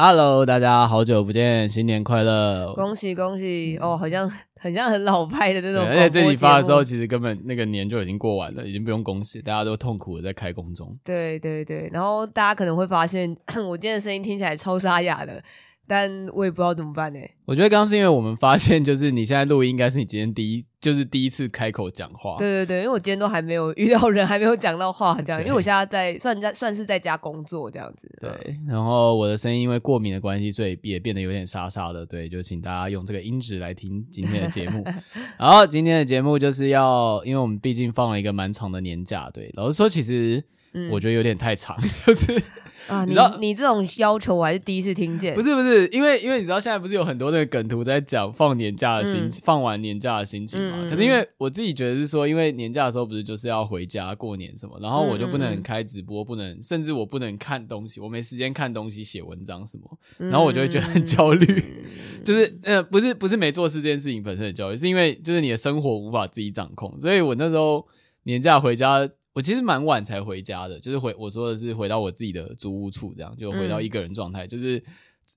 Hello，大家好久不见，新年快乐！恭喜恭喜哦，好像 很像很老派的那种。而且这里发的时候，其实根本那个年就已经过完了，已经不用恭喜，大家都痛苦的在开工中。对对对，然后大家可能会发现，我今天的声音听起来超沙哑的。但我也不知道怎么办呢。我觉得刚刚是因为我们发现，就是你现在录音，应该是你今天第一，就是第一次开口讲话。对对对，因为我今天都还没有遇到人，还没有讲到话这样。因为我现在在算在算是在家工作这样子。对，然后我的声音因为过敏的关系，所以也变得有点沙沙的。对，就请大家用这个音质来听今天的节目。然后今天的节目就是要，因为我们毕竟放了一个蛮长的年假。对，老实说，其实我觉得有点太长，嗯、就是。啊，你你这种要求我还是第一次听见。不是不是，因为因为你知道现在不是有很多那个梗图在讲放年假的心情，嗯、放完年假的心情嘛？嗯、可是因为我自己觉得是说，因为年假的时候不是就是要回家过年什么，然后我就不能开直播，不能甚至我不能看东西，我没时间看东西、写文章什么，然后我就会觉得很焦虑。嗯、就是呃，不是不是没做事这件事情本身很焦虑，是因为就是你的生活无法自己掌控，所以我那时候年假回家。我其实蛮晚才回家的，就是回我说的是回到我自己的租屋处，这样就回到一个人状态。嗯、就是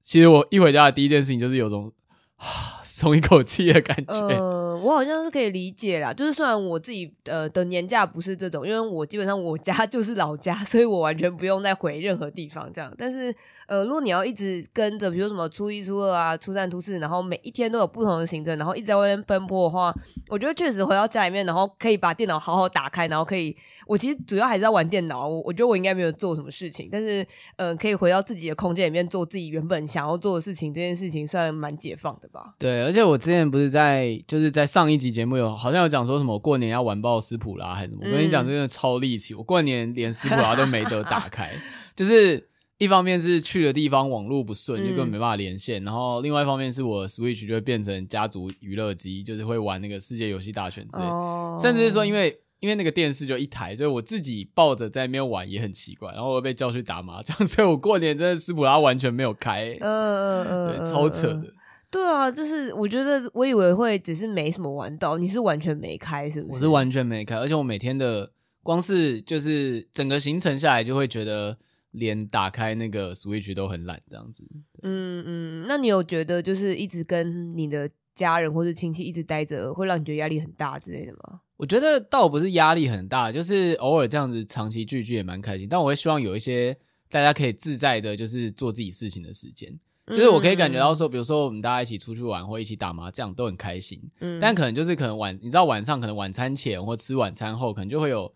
其实我一回家的第一件事情就是有种啊松一口气的感觉。呃，我好像是可以理解啦，就是虽然我自己呃的年假不是这种，因为我基本上我家 就是老家，所以我完全不用再回任何地方这样。但是呃，如果你要一直跟着，比如说什么初一、初二啊、初三、初四，然后每一天都有不同的行程，然后一直在外面奔波的话，我觉得确实回到家里面，然后可以把电脑好好打开，然后可以。我其实主要还是在玩电脑，我我觉得我应该没有做什么事情，但是嗯、呃，可以回到自己的空间里面做自己原本想要做的事情，这件事情算蛮解放的吧。对，而且我之前不是在就是在上一集节目有好像有讲说什么过年要完爆斯普拉还是什么，我跟你讲真的超力气，我过年连斯普拉都没得打开，就是一方面是去的地方网络不顺，就根本没办法连线，然后另外一方面是我 Switch 就会变成家族娱乐机，就是会玩那个世界游戏大全之类，哦、甚至是说因为。因为那个电视就一台，所以我自己抱着在那边玩也很奇怪，然后我被叫去打麻将，所以我过年真的斯普拉完全没有开，嗯嗯嗯，对，超扯的。对啊，就是我觉得我以为会只是没什么玩到，你是完全没开是不是？我是完全没开，而且我每天的光是就是整个行程下来，就会觉得连打开那个 Switch 都很懒这样子。嗯嗯，那你有觉得就是一直跟你的家人或是亲戚一直待着，会让你觉得压力很大之类的吗？我觉得倒不是压力很大，就是偶尔这样子长期聚聚也蛮开心。但我会希望有一些大家可以自在的，就是做自己事情的时间。就是我可以感觉到说，比如说我们大家一起出去玩或一起打麻将都很开心。嗯，但可能就是可能晚，你知道晚上可能晚餐前或吃晚餐后，可能就会有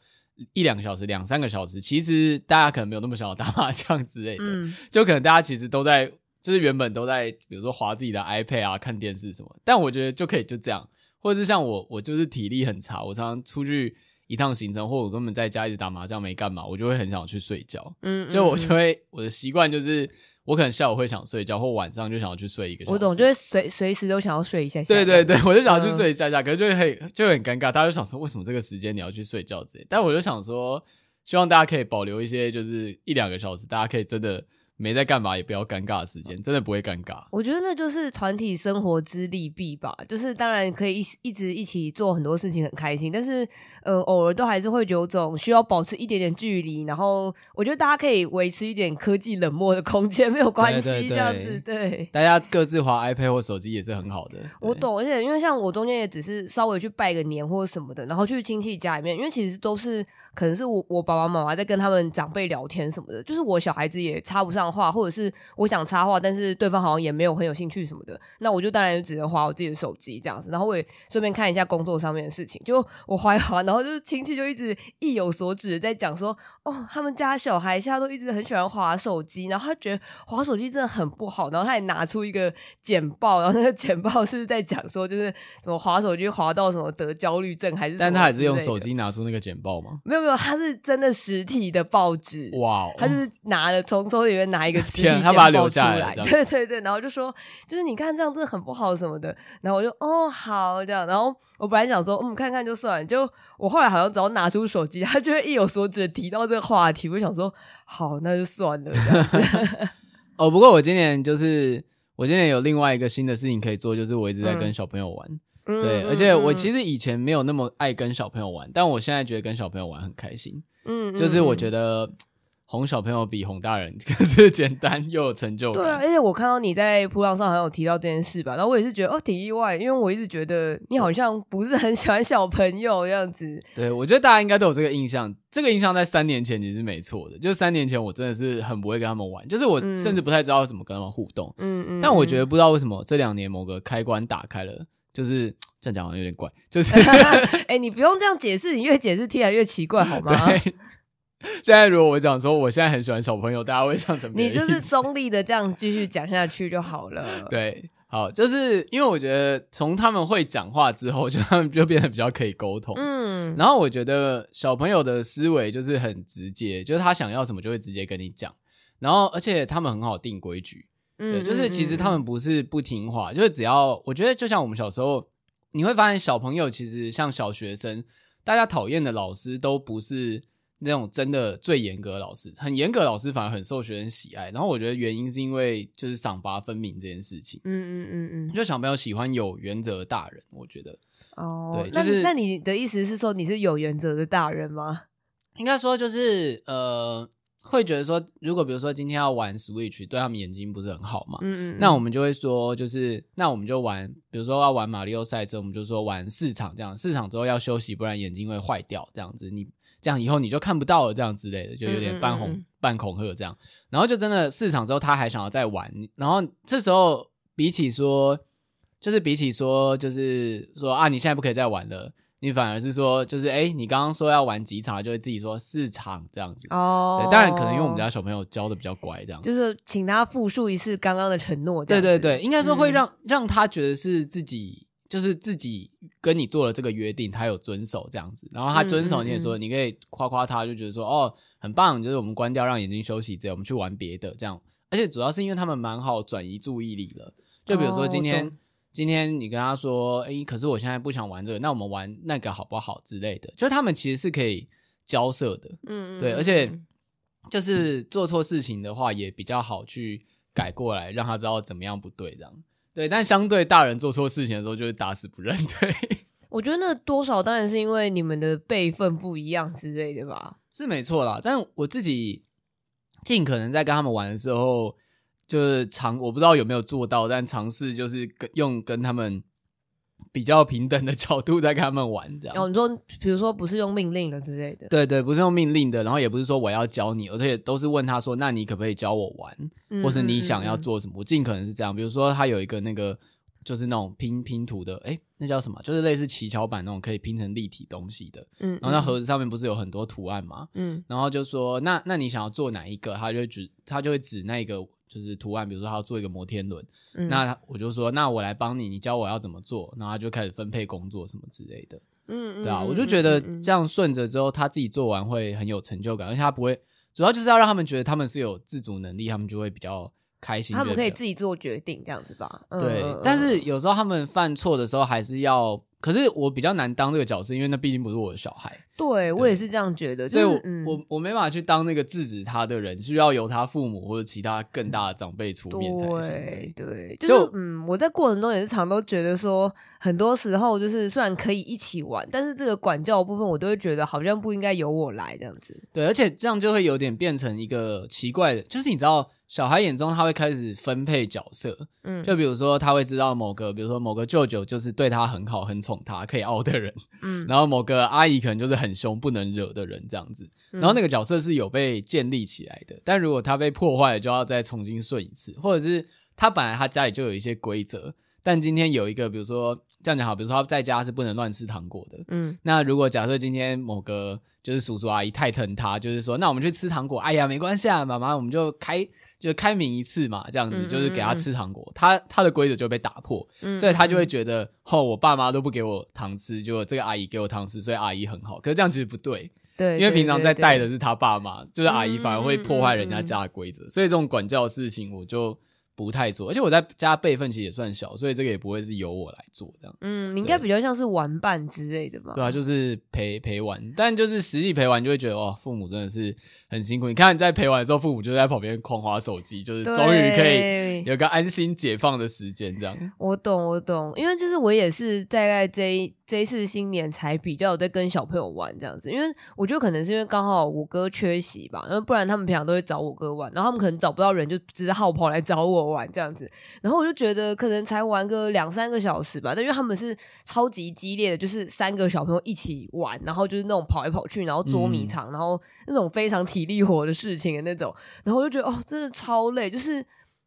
一两个小时、两三个小时，其实大家可能没有那么想要打麻将之类的。嗯，就可能大家其实都在，就是原本都在，比如说划自己的 iPad 啊、看电视什么。但我觉得就可以就这样。或者是像我，我就是体力很差，我常常出去一趟行程，或我根本在家一直打麻将没干嘛，我就会很想去睡觉。嗯，就我就会我的习惯就是，我可能下午会想睡觉，或晚上就想要去睡一个小时。我懂，就会随随时都想要睡一下下。对对对，我就想要去睡一下下，嗯、可是就很就会很尴尬，大家就想说为什么这个时间你要去睡觉之类。但我就想说，希望大家可以保留一些，就是一两个小时，大家可以真的。没在干嘛，也不要尴尬的时间，真的不会尴尬。我觉得那就是团体生活之利弊吧。就是当然可以一一直一起做很多事情，很开心。但是，呃，偶尔都还是会有种需要保持一点点距离。然后，我觉得大家可以维持一点科技冷漠的空间，没有关系，这样子对。大家各自划 iPad 或手机也是很好的。我懂，而且因为像我中间也只是稍微去拜个年或者什么的，然后去亲戚家里面，因为其实都是可能是我我爸爸妈妈在跟他们长辈聊天什么的，就是我小孩子也插不上。话，或者是我想插话，但是对方好像也没有很有兴趣什么的，那我就当然就只能花我自己的手机这样子，然后我也顺便看一下工作上面的事情。就我划一划，然后就是亲戚就一直意有所指在讲说，哦，他们家小孩现在都一直很喜欢滑手机，然后他觉得滑手机真的很不好，然后他也拿出一个简报，然后那个简报是在讲说，就是什么滑手机滑到什么得焦虑症还是什么，但他还是用手机拿出那个简报吗？没有没有，他是真的实体的报纸，哇他就是拿了从抽屉里面拿一个实体简报出来，他把它留下来，对对对，然后就说，就是你看这样真的很不好什么的，然后我就哦好这样，然后我本来想说嗯看看就算了，就我后来好像只要拿出手机，他就会意有所指的提到这个话题，我就想说好那就算了。哦，不过我今年就是我今年有另外一个新的事情可以做，就是我一直在跟小朋友玩。嗯对，而且我其实以前没有那么爱跟小朋友玩，但我现在觉得跟小朋友玩很开心。嗯，就是我觉得哄小朋友比哄大人 可是简单又有成就感。对啊，而且我看到你在噗浪上好像有提到这件事吧，然后我也是觉得哦挺意外，因为我一直觉得你好像不是很喜欢小朋友这样子。对，我觉得大家应该都有这个印象，这个印象在三年前其实是没错的，就是三年前我真的是很不会跟他们玩，就是我甚至不太知道怎么跟他们互动。嗯嗯。但我觉得不知道为什么这两年某个开关打开了。就是这样讲好像有点怪，就是 哎、欸，你不用这样解释，你越解释听起来越奇怪，好吗？对。现在如果我讲说我现在很喜欢小朋友，大家会想什么？你就是中立的这样继续讲下去就好了。对，好，就是因为我觉得从他们会讲话之后，就他们就变得比较可以沟通。嗯，然后我觉得小朋友的思维就是很直接，就是他想要什么就会直接跟你讲，然后而且他们很好定规矩。对，就是其实他们不是不听话，就是只要我觉得，就像我们小时候，你会发现小朋友其实像小学生，大家讨厌的老师都不是那种真的最严格的老师，很严格的老师反而很受学生喜爱。然后我觉得原因是因为就是赏罚分明这件事情。嗯嗯嗯嗯，就小朋友喜欢有原则的大人，我觉得。哦，对，就是那，那你的意思是说你是有原则的大人吗？应该说就是呃。会觉得说，如果比如说今天要玩 Switch，对他们眼睛不是很好嘛？嗯，嗯嗯。那我们就会说，就是那我们就玩，比如说要玩马里奥赛车，我们就说玩四场这样，四场之后要休息，不然眼睛会坏掉。这样子，你这样以后你就看不到了，这样之类的，就有点半哄、半恐吓这样。然后就真的四场之后，他还想要再玩，然后这时候比起说，就是比起说，就是说啊，你现在不可以再玩了。你反而是说，就是哎、欸，你刚刚说要玩几场，就会自己说四场这样子。哦，对，当然可能因为我们家小朋友教的比较乖，这样就是请他复述一次刚刚的承诺。对对对，应该说会让、嗯、让他觉得是自己，就是自己跟你做了这个约定，他有遵守这样子。然后他遵守，你也说、嗯、你可以夸夸他，就觉得说哦很棒，就是我们关掉让眼睛休息，这样我们去玩别的这样。而且主要是因为他们蛮好转移注意力了，就比如说今天。哦今天你跟他说，哎、欸，可是我现在不想玩这个，那我们玩那个好不好之类的？就他们其实是可以交涉的，嗯，对，而且就是做错事情的话，也比较好去改过来，让他知道怎么样不对，这样对。但相对大人做错事情的时候，就会打死不认。对，我觉得那多少当然是因为你们的辈分不一样之类的吧，是没错啦。但我自己尽可能在跟他们玩的时候。就是尝，我不知道有没有做到，但尝试就是跟用跟他们比较平等的角度在跟他们玩，这样。然后、哦、你说，比如说不是用命令的之类的，对对，不是用命令的，然后也不是说我要教你，而且都是问他说，那你可不可以教我玩，嗯、或是你想要做什么？嗯、我尽可能是这样。比如说他有一个那个，就是那种拼拼图的，诶，那叫什么？就是类似骑桥板那种可以拼成立体东西的。嗯，然后那盒子上面不是有很多图案吗？嗯，然后就说，那那你想要做哪一个？他就指，他就会指那个。就是图案，比如说他要做一个摩天轮，嗯、那我就说，那我来帮你，你教我要怎么做，然后他就开始分配工作什么之类的，嗯，对啊，嗯、我就觉得这样顺着之后，他自己做完会很有成就感，而且他不会，主要就是要让他们觉得他们是有自主能力，他们就会比较开心，他们可以自己做决定这样子吧，对，嗯、但是有时候他们犯错的时候还是要。可是我比较难当这个角色，因为那毕竟不是我的小孩。对，我也是这样觉得，所以我、就是嗯、我我没办法去当那个制止他的人，需要由他父母或者其他更大的长辈出面才行。对对，就是就嗯，我在过程中也是常都觉得说，很多时候就是虽然可以一起玩，但是这个管教的部分，我都会觉得好像不应该由我来这样子。对，而且这样就会有点变成一个奇怪的，就是你知道。小孩眼中，他会开始分配角色，嗯，就比如说，他会知道某个，比如说某个舅舅就是对他很好、很宠他、可以凹的人，嗯，然后某个阿姨可能就是很很凶、不能惹的人这样子。然后那个角色是有被建立起来的，但如果他被破坏了，就要再重新顺一次，或者是他本来他家里就有一些规则。但今天有一个，比如说这样讲好，比如说他在家是不能乱吃糖果的。嗯，那如果假设今天某个就是叔叔阿姨太疼他，就是说，那我们去吃糖果。哎呀，没关系啊，妈妈，我们就开就开明一次嘛，这样子就是给他吃糖果，嗯嗯嗯他他的规则就被打破，所以他就会觉得，哦，我爸妈都不给我糖吃，就这个阿姨给我糖吃，所以阿姨很好。可是这样其实不对，对，因为平常在带的是他爸妈，就是阿姨反而会破坏人家家的规则，所以这种管教的事情我就。不太做，而且我在家辈分其实也算小，所以这个也不会是由我来做这样。嗯，你应该比较像是玩伴之类的吧？对啊，就是陪陪玩，但就是实际陪玩就会觉得哇，父母真的是很辛苦。你看你在陪玩的时候，父母就在旁边狂划手机，就是终于可以有个安心解放的时间这样。我懂，我懂，因为就是我也是大概这一。这一次新年才比较有在跟小朋友玩这样子，因为我觉得可能是因为刚好我哥缺席吧，因为不然他们平常都会找我哥玩，然后他们可能找不到人，就只好跑来找我玩这样子。然后我就觉得可能才玩个两三个小时吧，但因为他们是超级激烈的，就是三个小朋友一起玩，然后就是那种跑来跑去，然后捉迷藏，然后那种非常体力活的事情的那种。然后我就觉得哦，真的超累，就是。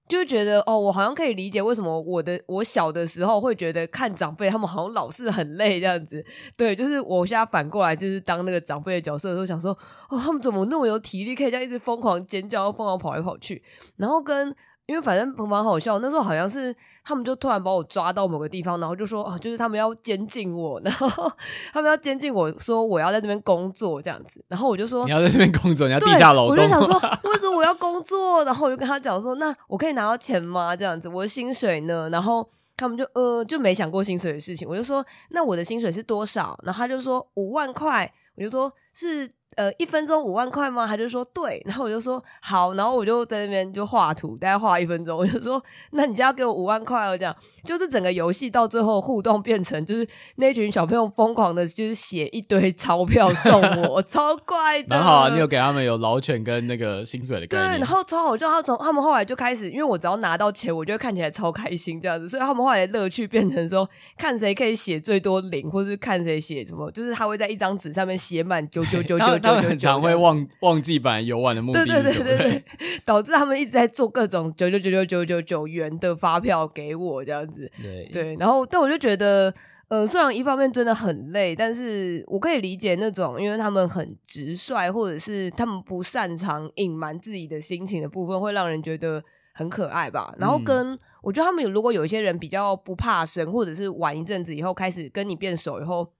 就觉得哦，我好像可以理解为什么我的我小的时候会觉得看长辈他们好像老是很累这样子。对，就是我现在反过来就是当那个长辈的角色的时候，想说哦，他们怎么那么有体力，可以这样一直疯狂尖叫，疯狂跑来跑去，然后跟。因为反正蛮好笑，那时候好像是他们就突然把我抓到某个地方，然后就说哦，就是他们要监禁我，然后他们要监禁我说我要在这边工作这样子，然后我就说你要在这边工作，你要地下劳动。我就想说 为什么我要工作？然后我就跟他讲说，那我可以拿到钱吗？这样子，我的薪水呢？然后他们就呃就没想过薪水的事情，我就说那我的薪水是多少？然后他就说五万块，我就说是。呃，一分钟五万块吗？他就说对，然后我就说好，然后我就在那边就画图，大概画一分钟，我就说那你就要给我五万块哦，这样就是整个游戏到最后互动变成就是那群小朋友疯狂的，就是写一堆钞票送我，超怪的。蛮好啊，你有给他们有劳权跟那个薪水的概念。对，然后超好笑，他从他们后来就开始，因为我只要拿到钱，我就会看起来超开心这样子，所以他们后来的乐趣变成说看谁可以写最多零，或是看谁写什么，就是他会在一张纸上面写满九九九九九。他们很常会忘忘记本来游玩的目的，对对对对对，导致他们一直在做各种九九九九九九九元的发票给我这样子，对对，然后但我就觉得，呃，虽然一方面真的很累，但是我可以理解那种因为他们很直率，或者是他们不擅长隐瞒自己的心情的部分，会让人觉得很可爱吧。然后跟、嗯、我觉得他们有，如果有一些人比较不怕生，或者是玩一阵子以后开始跟你变熟以后。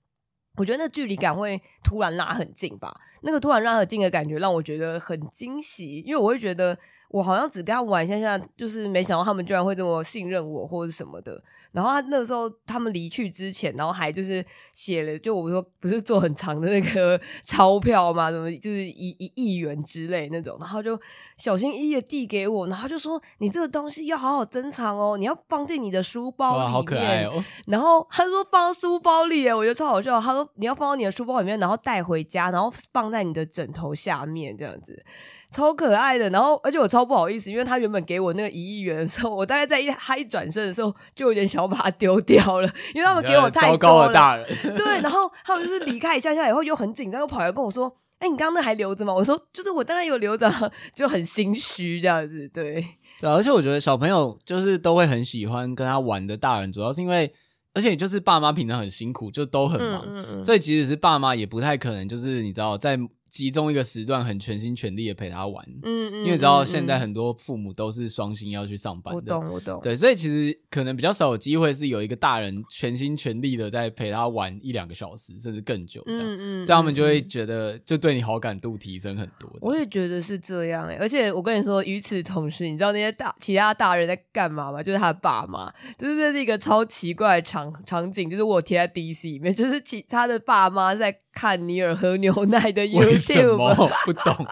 我觉得那距离感会突然拉很近吧，那个突然拉很近的感觉让我觉得很惊喜，因为我会觉得我好像只跟他玩一下下，就是没想到他们居然会这么信任我或者什么的。然后他那个时候他们离去之前，然后还就是写了，就我说不是做很长的那个 钞票嘛，什么就是一一亿元之类那种，然后就小心翼翼的递给我，然后就说你这个东西要好好珍藏哦，你要放进你的书包里面。哇，好可爱哦！然后他说放书包里，我觉得超好笑。他说你要放到你的书包里面，然后带回家，然后放在你的枕头下面这样子。超可爱的，然后而且我超不好意思，因为他原本给我那个一亿元的时候，我大概在一他一转身的时候，就有点想要把它丢掉了，因为他们给我太高了。大人对，然后他们就是离开一下下以后又很紧张，又跑来跟我说：“哎、欸，你刚刚那还留着吗？”我说：“就是我当然有留着，就很心虚这样子。”对，对，而且我觉得小朋友就是都会很喜欢跟他玩的大人，主要是因为，而且就是爸妈平常很辛苦，就都很忙，嗯嗯嗯，所以即使是爸妈也不太可能，就是你知道在。集中一个时段，很全心全力的陪他玩，嗯嗯，因为你知道现在很多父母都是双薪要去上班的，我懂我懂，对，所以其实可能比较少有机会是有一个大人全心全力的在陪他玩一两个小时，甚至更久这样，嗯嗯，这样他们就会觉得就对你好感度提升很多。我也觉得是这样哎、欸，而且我跟你说，与此同时，你知道那些大其他大人在干嘛吗？就是他的爸妈，就是这是一个超奇怪的场场景，就是我贴在 DC 里面，就是其他的爸妈在。看尼尔喝牛奶的 YouTube，不懂？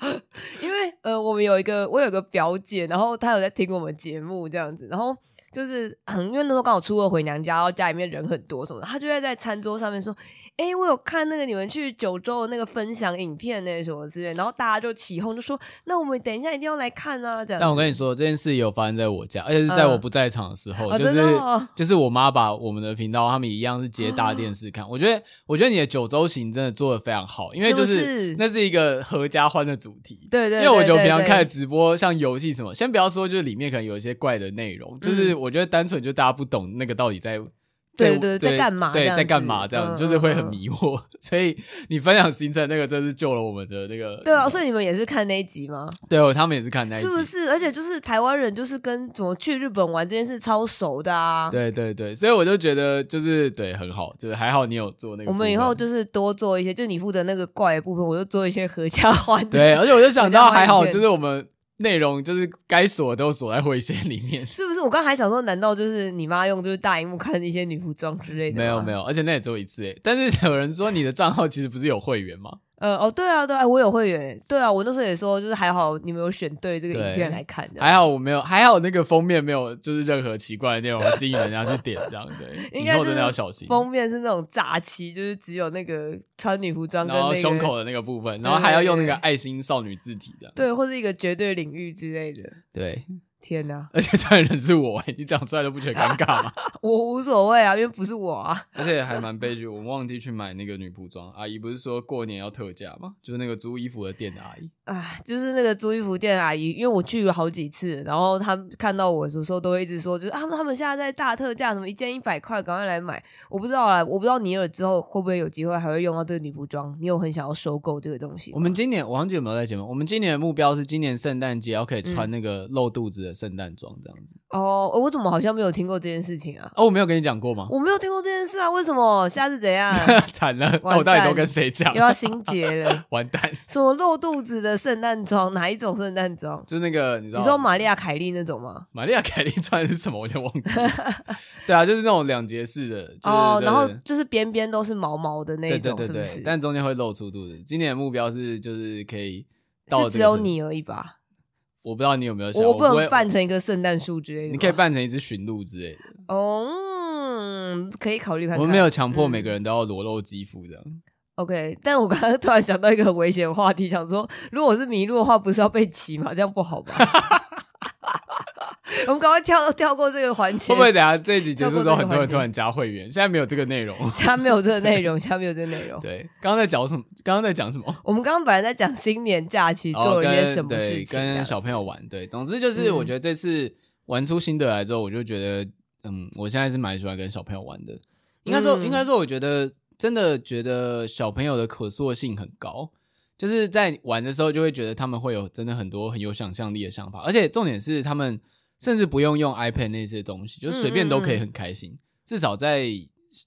因为呃，我们有一个，我有个表姐，然后她有在听我们节目这样子，然后就是，因为那时候刚好初二回娘家，然后家里面人很多什么的，她就会在餐桌上面说：“哎、欸，我有看那个你们去九州的那个分享影片那什么之类，然后大家就起哄，就说那我们等一下一定要来看啊，这样。但我跟你说，这件事也有发生在我家，而且是在我不在场的时候，嗯、就是、哦、就是我妈把我们的频道，他们一样是接大电视看。哦、我觉得，我觉得你的九州行真的做的非常好，因为就是，那是一个合家欢的主题。对对，对，对，对，对，因为我觉得平常看直播，像游戏什么，先不要说，就是里面可能有一些怪的内容，就是我觉得单纯就大家不懂那个到底在。对对对，在干嘛？对，在干嘛？这样就是会很迷惑、嗯，所以你分享行程那个真是救了我们的那个。对啊，所以你们也是看那一集吗？对哦，他们也是看那一集，是不是？而且就是台湾人就是跟怎么去日本玩这件事超熟的啊。对对对，所以我就觉得就是对很好，就是还好你有做那个。我们以后就是多做一些，就你负责那个怪的部分，我就做一些合家欢。对，而且我就想到还好，就是我们。内容就是该锁都锁在会线里面，是不是？我刚还想说，难道就是你妈用就是大荧幕看一些女服装之类的？没有没有，而且那也只有一次诶。但是有人说你的账号其实不是有会员吗？呃哦，对啊对啊，我有会员，对啊，我那时候也说，就是还好你没有选对这个影片来看的，还好我没有，还好那个封面没有就是任何奇怪的内容吸引人家去点这样，对，以后真的要小心。封面是那种炸漆，就是只有那个穿女服装跟、那个、然后胸口的那个部分，然后还要用那个爱心少女字体的，对，或是一个绝对领域之类的，对。天呐！而且这人是我，你讲出来都不觉得尴尬吗？我无所谓啊，因为不是我啊。而且还蛮悲剧，我忘记去买那个女仆装阿姨，不是说过年要特价吗？就是那个租衣服的店的阿姨。啊，就是那个租衣服店的阿姨，因为我去了好几次，然后她看到我的时候都会一直说，就是他们他们现在在大特价，什么一件一百块，赶快来买。我不知道啦，我不知道尼尔之后会不会有机会还会用到这个女仆装？你有很想要收购这个东西？我们今年我忘记有没有在节目？我们今年的目标是今年圣诞节要可以穿那个露肚子的圣诞装这样子。哦，我怎么好像没有听过这件事情啊？哦，我没有跟你讲过吗？我没有听过这件事啊，为什么？下次怎样？惨了，那我到底都跟谁讲？又要心结了，完蛋！什么露肚子的圣诞装？哪一种圣诞装？就那个，你知道？你说玛利亚凯莉那种吗？玛利亚凯莉穿的是什么？我有点忘记了。对啊，就是那种两节式的，就是、哦，然后就是边边都是毛毛的那种，对对对对，是不是？但中间会露出肚子。今年的目标是，就是可以到是只有你而已吧？我不知道你有没有想，我不能扮成一个圣诞树之类的，你可以扮成一只驯鹿之类的。哦，可以考虑看看。我们没有强迫每个人都要裸露肌肤这样。嗯、OK，但我刚刚突然想到一个很危险的话题，想说，如果我是麋鹿的话，不是要被骑吗？这样不好吧？我们赶快跳跳过这个环节。会不会等下这一集结束之后，很多人突然加会员？现在没有这个内容，现在没有这个内容，现在没有这个内容。对，刚刚在讲什么？刚刚在讲什么？我们刚刚本来在讲新年假期做了一些什么事情，哦、跟，跟小朋友玩。对，总之就是我觉得这次玩出心得来之后，我就觉得，嗯，我现在是蛮喜欢跟小朋友玩的。应该说，应该说，我觉得真的觉得小朋友的可塑性很高，就是在玩的时候就会觉得他们会有真的很多很有想象力的想法，而且重点是他们。甚至不用用 iPad 那些东西，就随便都可以很开心。嗯嗯嗯，至少在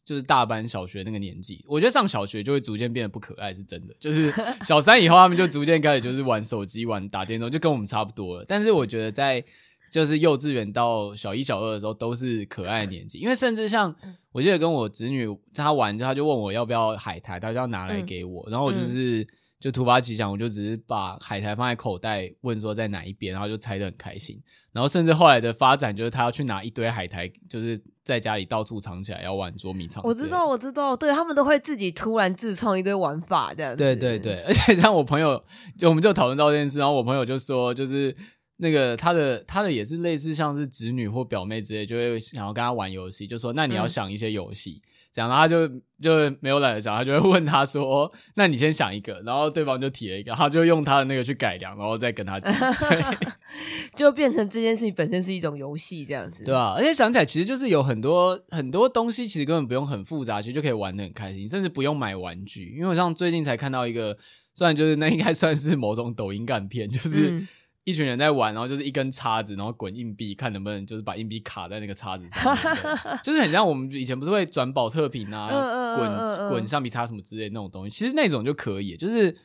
就是大班小学那个年纪，我觉得上小学就会逐渐变得不可爱，是真的。就是 小三以后，他们就逐渐开始就是玩手机、玩打电动，就跟我们差不多了。但是我觉得在就是幼稚园到小一、小二的时候，都是可爱的年纪。因为甚至像我记得跟我侄女她玩，她就问我要不要海苔，她就要拿来给我，然后我就是。就突发奇想，我就只是把海苔放在口袋，问说在哪一边，然后就猜得很开心。然后甚至后来的发展，就是他要去拿一堆海苔，就是在家里到处藏起来，要玩捉迷藏。我知道，我知道，对他们都会自己突然自创一堆玩法这样子。对对对，而且像我朋友，就我们就讨论到这件事，然后我朋友就说，就是那个他的他的也是类似像是侄女或表妹之类，就会想要跟他玩游戏，就说那你要想一些游戏。嗯讲，然后他就就没有懒得讲，他就会问他说：“那你先想一个。”然后对方就提了一个，他就用他的那个去改良，然后再跟他讲，就变成这件事情本身是一种游戏这样子，对吧？而且想起来，其实就是有很多很多东西，其实根本不用很复杂，其实就可以玩的很开心，甚至不用买玩具。因为我像最近才看到一个，虽然就是那应该算是某种抖音干片，就是。嗯一群人在玩，然后就是一根叉子，然后滚硬币，看能不能就是把硬币卡在那个叉子上面，就是很像我们以前不是会转宝特瓶啊，滚滚橡皮擦什么之类的那种东西，其实那种就可以。就是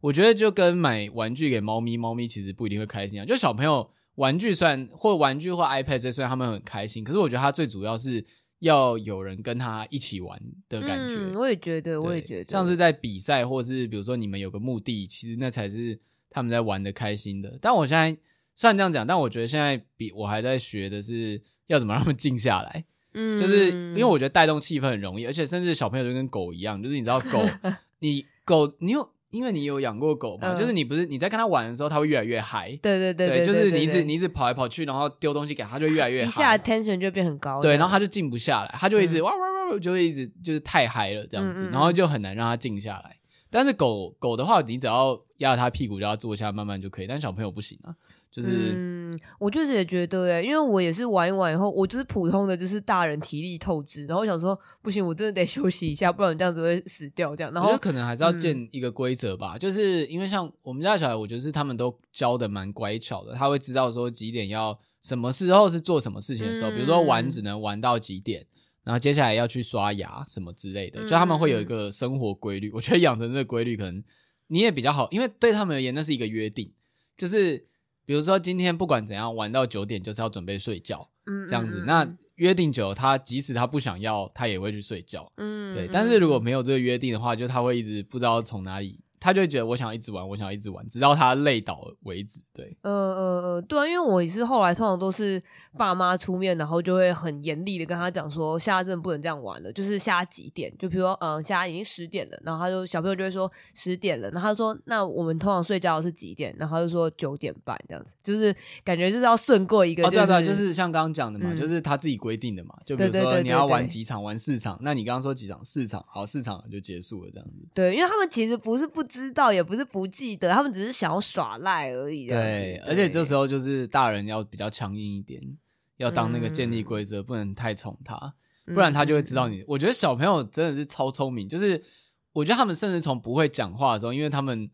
我觉得就跟买玩具给猫咪，猫咪其实不一定会开心啊。就小朋友玩具算或玩具或 iPad 这虽然他们很开心，可是我觉得他最主要是要有人跟他一起玩的感觉。嗯，我也觉得，我也觉得，像是在比赛或是比如说你们有个目的，其实那才是。他们在玩的开心的，但我现在虽然这样讲，但我觉得现在比我还在学的是要怎么让他们静下来。嗯，就是因为我觉得带动气氛很容易，而且甚至小朋友就跟狗一样，就是你知道狗，你狗你有。因为你有养过狗嘛，嗯、就是你不是你在跟它玩的时候，它会越来越嗨。对对对，对，就是你一直你一直跑来跑去，然后丢东西给它，就越来越嗨。一下 tension 就变很高。对，然后它就静不下来，它就一直、嗯、哇哇哇，就会一直就是太嗨了这样子，嗯嗯嗯，然后就很难让它静下来。但是狗狗的话，你只要压着他屁股，叫他坐下，慢慢就可以。但小朋友不行啊。就是，嗯，我就是也觉得诶，因为我也是玩一玩以后，我就是普通的，就是大人体力透支，然后我想说不行，我真的得休息一下，不然这样子会死掉。这样，然后可能还是要建一个规则吧，嗯、就是因为像我们家的小孩，我觉得是他们都教的蛮乖巧的，他会知道说几点要什么时候是做什么事情的时候，嗯、比如说玩只能玩到几点，然后接下来要去刷牙什么之类的，嗯、就他们会有一个生活规律。我觉得养成这个规律，可能你也比较好，因为对他们而言那是一个约定，就是。比如说今天不管怎样玩到九点就是要准备睡觉，嗯，这样子。那约定久了，他即使他不想要，他也会去睡觉，嗯，对。但是如果没有这个约定的话，就他会一直不知道从哪里。他就会觉得我想要一直玩，我想要一直玩，直到他累倒为止。对，呃呃呃，对啊，因为我也是后来通常都是爸妈出面，然后就会很严厉的跟他讲说，现在真的不能这样玩了，就是下几点？就比如说，嗯、呃，现在已经十点了，然后他就小朋友就会说十点了，然后他说那我们通常睡觉是几点？然后他就说九点半这样子，就是感觉就是要顺过一个、就是，哦，对对，就是像刚刚讲的嘛，嗯、就是他自己规定的嘛，就比如说你要玩几场，玩四场，那你刚刚说几场？四场，好，四场就结束了这样子。对，因为他们其实不是不知道，也不是。不记得，他们只是想要耍赖而已。对，而且这时候就是大人要比较强硬一点，要当那个建立规则，嗯、不能太宠他，不然他就会知道你。嗯、我觉得小朋友真的是超聪明，就是我觉得他们甚至从不会讲话的时候，因为他们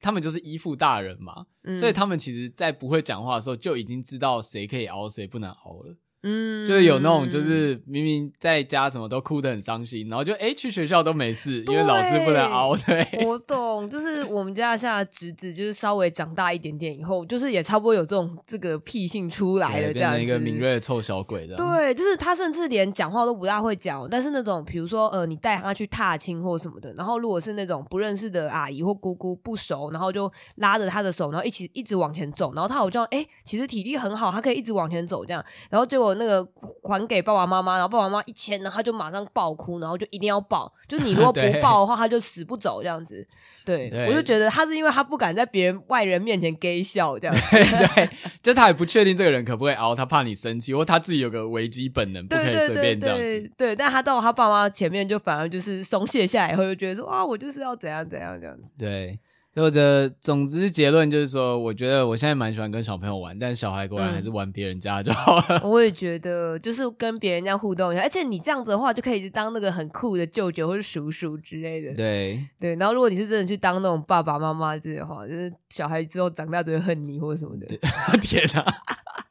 他们就是依附大人嘛，嗯、所以他们其实在不会讲话的时候就已经知道谁可以熬，谁不能熬了。嗯，就是有那种，就是明明在家什么都哭得很伤心，然后就哎、欸、去学校都没事，因为老师不能熬。对，我懂，就是我们家现在侄子，就是稍微长大一点点以后，就是也差不多有这种这个癖性出来了，这样一个敏锐的臭小鬼的。对，就是他甚至连讲话都不大会讲，但是那种比如说呃，你带他去踏青或什么的，然后如果是那种不认识的阿姨或姑姑不熟，然后就拉着他的手，然后一起一直往前走，然后他好像哎，其实体力很好，他可以一直往前走这样，然后结果那个。还给爸爸妈妈，然后爸爸妈妈一签，然后他就马上爆哭，然后就一定要抱。就是你如果不 抱的话，他就死不走这样子。对，对我就觉得他是因为他不敢在别人外人面前给笑这样子。对，对，就他也不确定这个人可不可以熬，他怕你生气，或他自己有个危机本能，不可以随便这样子。对，对，对，对，但他到他爸妈前面，就反而就是松懈下来以后，就觉得说啊，我就是要怎样怎样这样子。对。或者，总之结论就是说，我觉得我现在蛮喜欢跟小朋友玩，但小孩果然还是玩别人家就好了。嗯、我也觉得，就是跟别人家互动一下，而且你这样子的话，就可以去当那个很酷的舅舅或者叔叔之类的。对对，然后如果你是真的去当那种爸爸妈妈之类的话，就是小孩之后长大就会恨你或者什么的。天哪！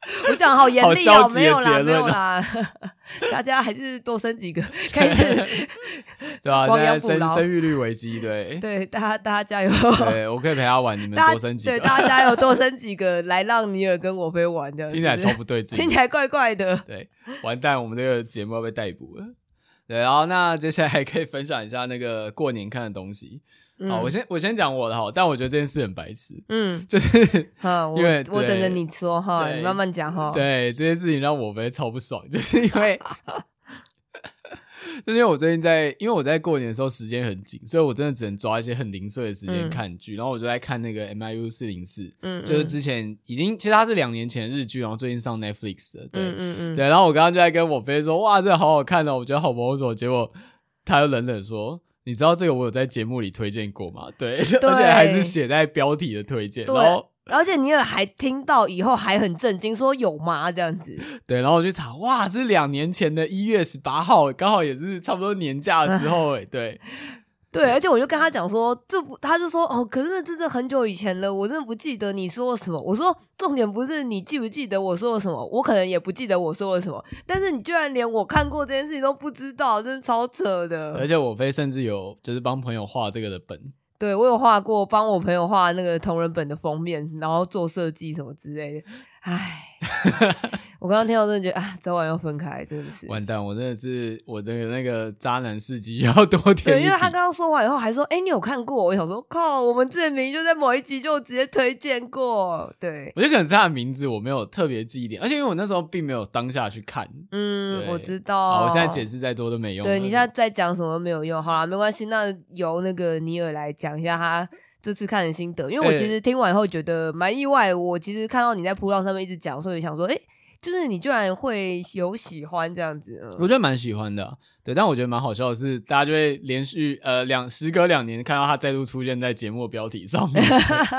我讲好严厉哦，没有啦，没有啦，大家还是多生几个，开始 对啊？现在生生育率危机，对。对，大家大家加油，对我可以陪他玩，你们多生几个，对大家加油，多生几个来让尼尔跟我飞玩的，听起来超不对劲，听起来怪怪的，对，完蛋，我们这个节目要被逮捕了，对，然后那接下来还可以分享一下那个过年看的东西。好，我先我先讲我的哈，但我觉得这件事很白痴，嗯，就是，因为我等着你说哈，你慢慢讲哈。对，这件事情让我们超不爽，就是因为，就是因为我最近在，因为我在过年的时候时间很紧，所以我真的只能抓一些很零碎的时间看剧，然后我就在看那个 MIU 四零四，嗯，就是之前已经其实它是两年前的日剧，然后最近上 Netflix 的，对，嗯嗯，对，然后我刚刚就在跟我飞说，哇，这个好好看哦，我觉得好摸索，结果他又冷冷说。你知道这个我有在节目里推荐过吗？对，对而且还是写在标题的推荐。对，然后而且尼尔还听到以后还很震惊，说有吗？这样子。对，然后我就查，哇，是两年前的一月十八号，刚好也是差不多年假的时候，哎，对。对，而且我就跟他讲说，这不，他就说哦，可是那真的很久以前了，我真的不记得你说了什么。我说重点不是你记不记得我说了什么，我可能也不记得我说了什么。但是你居然连我看过这件事情都不知道，真的超扯的。而且我飞甚至有就是帮朋友画这个的本，对，我有画过，帮我朋友画那个同人本的封面，然后做设计什么之类的。唉，我刚刚听到真的觉得啊，早晚要分开，真的是完蛋！我真的是我的那个渣男事迹要多听。对，因为他刚刚说完以后还说，哎、欸，你有看过？我想说，靠，我们之前明明就在某一集就直接推荐过。对，我觉得可能是他的名字我没有特别记忆点，而且因为我那时候并没有当下去看。嗯，我知道。我现在解释再多都没用。对，你现在在讲什么都没有用。好了，没关系，那由那个尼尔来讲一下他这次看的心得，因为我其实听完以后觉得蛮意外。我其实看到你在铺浪上面一直讲，所以想说，哎、欸。就是你居然会有喜欢这样子，我觉得蛮喜欢的，对。但我觉得蛮好笑的是，大家就会连续呃两时隔两年看到他再度出现在节目的标题上面。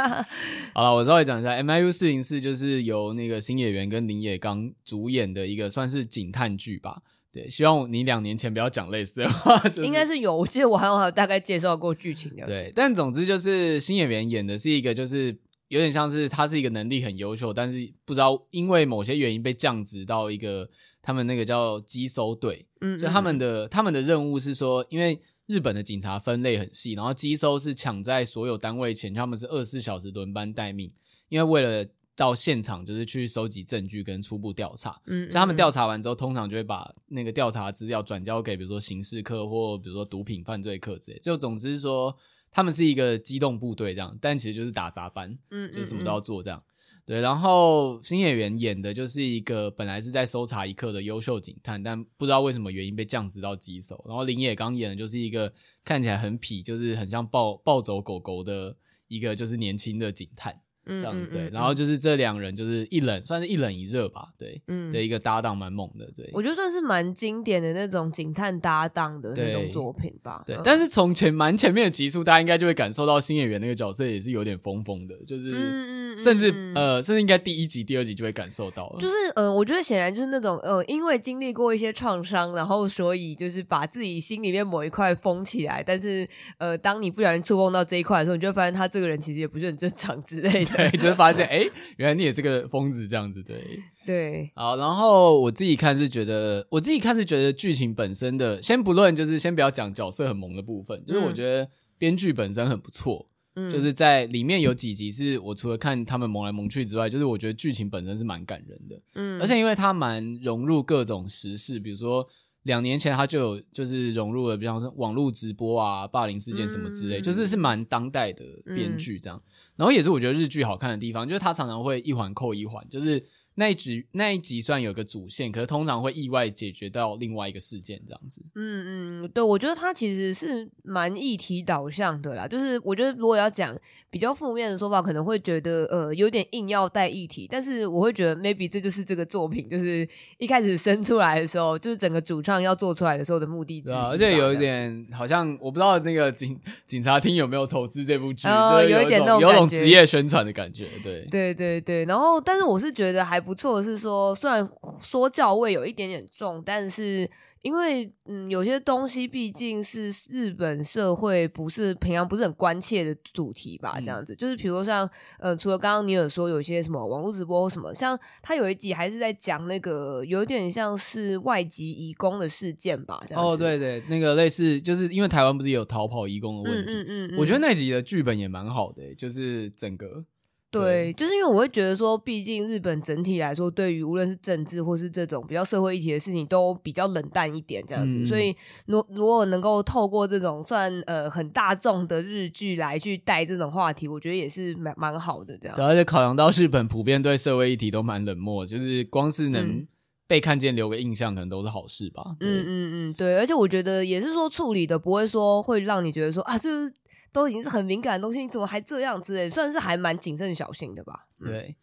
好了，我稍微讲一下，MIU 四零四就是由那个新演员跟林野刚主演的一个算是警探剧吧。对，希望你两年前不要讲类似的话。就是、应该是有，我记得我好像还有大概介绍过剧情的。对，但总之就是新演员演的是一个就是。有点像是他是一个能力很优秀，但是不知道因为某些原因被降职到一个他们那个叫机搜队，嗯，就他们的他们的任务是说，因为日本的警察分类很细，然后机搜是抢在所有单位前，他们是二十四小时轮班待命，因为为了到现场就是去收集证据跟初步调查，嗯，就他们调查完之后，通常就会把那个调查资料转交给比如说刑事课或比如说毒品犯罪课之类，就总之是说。他们是一个机动部队这样，但其实就是打杂班，嗯，就什么都要做这样。对，然后新演员演的就是一个本来是在搜查一课的优秀警探，但不知道为什么原因被降职到棘手。然后林野刚演的就是一个看起来很痞，就是很像暴暴走狗狗的一个就是年轻的警探。这样子对，然后就是这两人就是一冷，算是一冷一热吧，对，嗯，的一个搭档蛮猛的，对，我觉得算是蛮经典的那种警探搭档的那种作品吧。对，但是从前蛮前面的集数，大家应该就会感受到新演员那个角色也是有点疯疯的，就是，甚至呃，甚至应该第一集、第二集就会感受到了。就是呃，我觉得显然就是那种呃，因为经历过一些创伤，然后所以就是把自己心里面某一块封起来，但是呃，当你不小心触碰到这一块的时候，你就会发现他这个人其实也不是很正常之类的，对，就会发现哎。哎，原来你也是个疯子，这样子对对。好，然后我自己看是觉得，我自己看是觉得剧情本身的，先不论，就是先不要讲角色很萌的部分，就是我觉得编剧本身很不错，嗯，就是在里面有几集是我除了看他们萌来萌去之外，就是我觉得剧情本身是蛮感人的，嗯，而且因为它蛮融入各种时事，比如说两年前它就有就是融入了，比方说网络直播啊、霸凌事件什么之类，就是是蛮当代的编剧这样。然后也是我觉得日剧好看的地方，就是它常常会一环扣一环，就是那一集那一集虽然有个主线，可是通常会意外解决到另外一个事件这样子。嗯嗯，对，我觉得它其实是蛮议题导向的啦。就是我觉得如果要讲比较负面的说法，可能会觉得呃有点硬要带议题，但是我会觉得 maybe 这就是这个作品就是一开始生出来的时候，就是整个主创要做出来的时候的目的之一。对啊，而且有一点好像我不知道那个警 警察厅有没有投资这部剧，呃，有一点那种有种职业宣传的感觉。对对对对，然后但是我是觉得还不错的是说，虽然说教味有一点点重，但是。因为嗯，有些东西毕竟是日本社会不是平常不是很关切的主题吧，这样子，嗯、就是比如说像呃，除了刚刚你有说有些什么网络直播或什么，像他有一集还是在讲那个有点像是外籍移工的事件吧，这样子。哦，对对，那个类似就是因为台湾不是有逃跑移工的问题，嗯嗯，嗯，嗯，我觉得那集的剧本也蛮好的，就是整个。对，就是因为我会觉得说，毕竟日本整体来说，对于无论是政治或是这种比较社会议题的事情，都比较冷淡一点这样子。嗯、所以，如如果能够透过这种算呃很大众的日剧来去带这种话题，我觉得也是蛮蛮好的这样。而且考量到日本普遍对社会议题都蛮冷漠，就是光是能被看见留个印象，可能都是好事吧。嗯嗯嗯，对。而且我觉得也是说处理的不会说会让你觉得说啊，就是。都已经是很敏感的东西，你怎么还这样之类？算是还蛮谨慎小心的吧。对，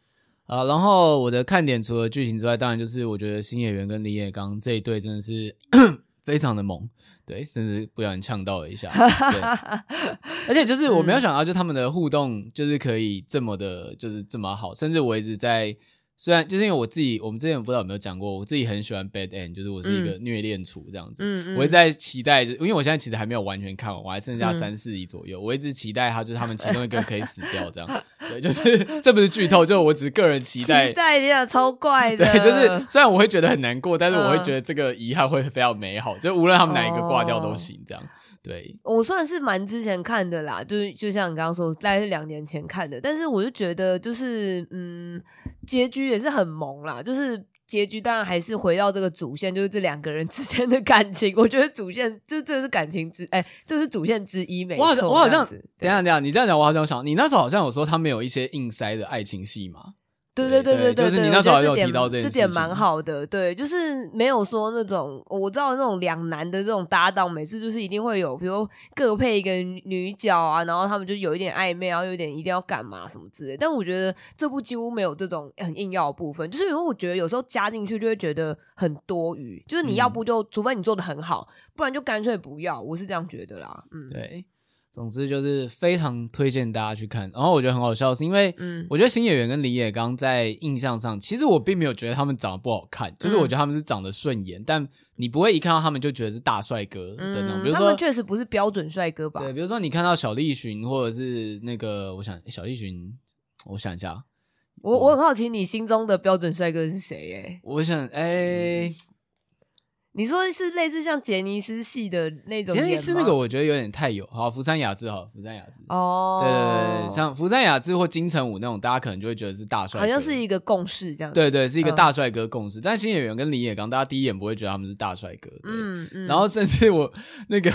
啊，然后我的看点除了剧情之外，当然就是我觉得新演员跟李野刚这一对真的是 非常的猛，对，甚至不小心呛到了一下。对，而且就是我没有想到，就他们的互动就是可以这么的，就是这么好，甚至我一直在。虽然就是因为我自己，我们之前不知道有没有讲过，我自己很喜欢 Bad End，就是我是一个虐恋厨这样子。嗯嗯，我一直在期待，因为我现在其实还没有完全看完，我还剩下三四集左右。嗯、我一直期待他，就是他们其中一个可以死掉这样。对，就是这不是剧透，就我只是个人期待。期待一下，超怪的。对，就是虽然我会觉得很难过，但是我会觉得这个遗憾会非常美好。就无论他们哪一个挂掉都行，这样。对，我算是蛮之前看的啦，就是就像你刚刚说，大概是两年前看的，但是我就觉得就是嗯，结局也是很萌啦，就是结局当然还是回到这个主线，就是这两个人之间的感情。我觉得主线就这是感情之哎，这是主线之一。没错，我好像我好像等一下等一下，你这样讲我好像想，你那时候好像有说他们有一些硬塞的爱情戏嘛？对对对对对，就是你那时候有这提到这这点蛮好的，对，就是没有说那种我知道那种两男的这种搭档，每次就是一定会有，比如各配一个女角啊，然后他们就有一点暧昧，然后有点一定要干嘛什么之类。但我觉得这部几乎没有这种很硬要的部分，就是因为我觉得有时候加进去就会觉得很多余，就是你要不就、嗯、除非你做的很好，不然就干脆不要，我是这样觉得啦。嗯，对。总之就是非常推荐大家去看，然后我觉得很好笑，是因为我觉得新演员跟李野刚在印象上，其实我并没有觉得他们长得不好看，就是我觉得他们是长得顺眼，但你不会一看到他们就觉得是大帅哥的那种。比如说，他们确实不是标准帅哥吧？对，比如说你看到小栗旬或者是那个，我想小栗旬，我想一下，我我很好奇你心中的标准帅哥是谁？哎，我想，哎。你说是类似像杰尼斯系的那种？杰尼斯那个我觉得有点太有。好，福山雅治好，福山雅治。哦，对对对，像福山雅治或金城武那种，大家可能就会觉得是大帅哥，好像是一个共识这样子。对对，是一个大帅哥共识。嗯、但新演员跟李野刚，大家第一眼不会觉得他们是大帅哥。嗯嗯。然后甚至我那个，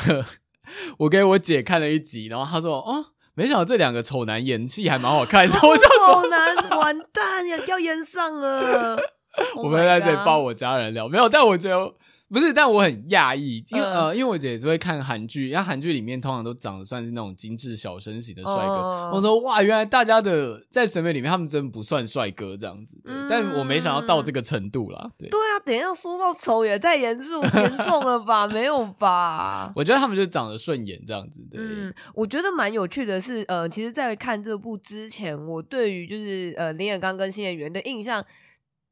我给我姐看了一集，然后她说：“哦，没想到这两个丑男演技还蛮好看的。”我丑男完蛋呀，要演上了。我们在这里爆我家人料，没有，但我觉得。不是，但我很讶异，因为呃，因为我姐也是会看韩剧，因为韩剧里面通常都长得算是那种精致小生型的帅哥。Uh, 我说哇，原来大家的在审美里面，他们真不算帅哥这样子，对，嗯、但我没想到到这个程度啦。对，对啊，等一下说到丑也太严肃严重了吧？没有吧？我觉得他们就长得顺眼这样子。对，嗯，我觉得蛮有趣的是，呃，其实，在看这部之前，我对于就是呃林演刚跟新演员的印象。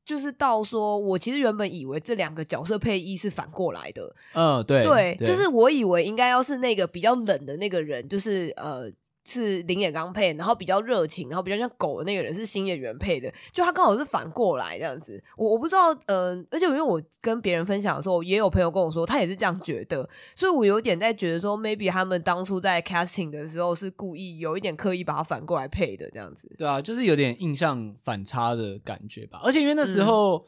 就是到说，我其实原本以为这两个角色配音是反过来的。嗯，对，对，就是我以为应该要是那个比较冷的那个人，就是呃。是林演刚配，然后比较热情，然后比较像狗的那个人是新演员配的，就他刚好是反过来这样子。我我不知道，嗯、呃，而且因为我跟别人分享的时候，也有朋友跟我说，他也是这样觉得，所以我有点在觉得说，maybe 他们当初在 casting 的时候是故意有一点刻意把他反过来配的这样子。对啊，就是有点印象反差的感觉吧。而且因为那时候、嗯、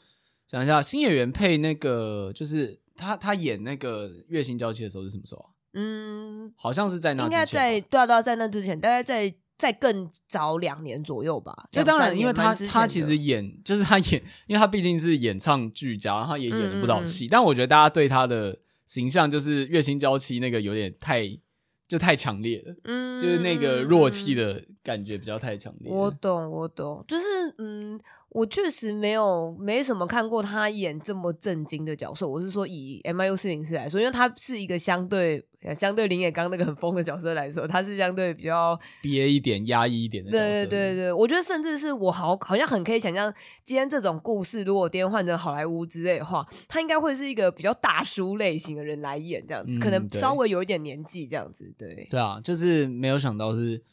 想一下，新演员配那个就是他他演那个月薪娇妻的时候是什么时候啊？嗯，好像是在那之前，应该在对啊对啊，在那之前，大概在在更早两年左右吧。就当然，因为他他其实演就是他演，因为他毕竟是演唱俱佳，然后他也演了不少戏。嗯嗯，但我觉得大家对他的形象就是月薪娇妻那个有点太。就太强烈了，嗯，就是那个弱气的感觉比较太强烈。我懂，我懂，就是嗯，我确实没有没什么看过他演这么震惊的角色。我是说以 MIU 四零四来说，因为他是一个相对。相对林野刚那个很疯的角色来说，他是相对比较憋一点、压抑一点的角色。对对对对，我觉得甚至是我好好像很可以想象，今天这种故事如果颠换成好莱坞之类的话，他应该会是一个比较大叔类型的人来演这样子，嗯、可能稍微有一点年纪这样子。对对啊，就是没有想到是。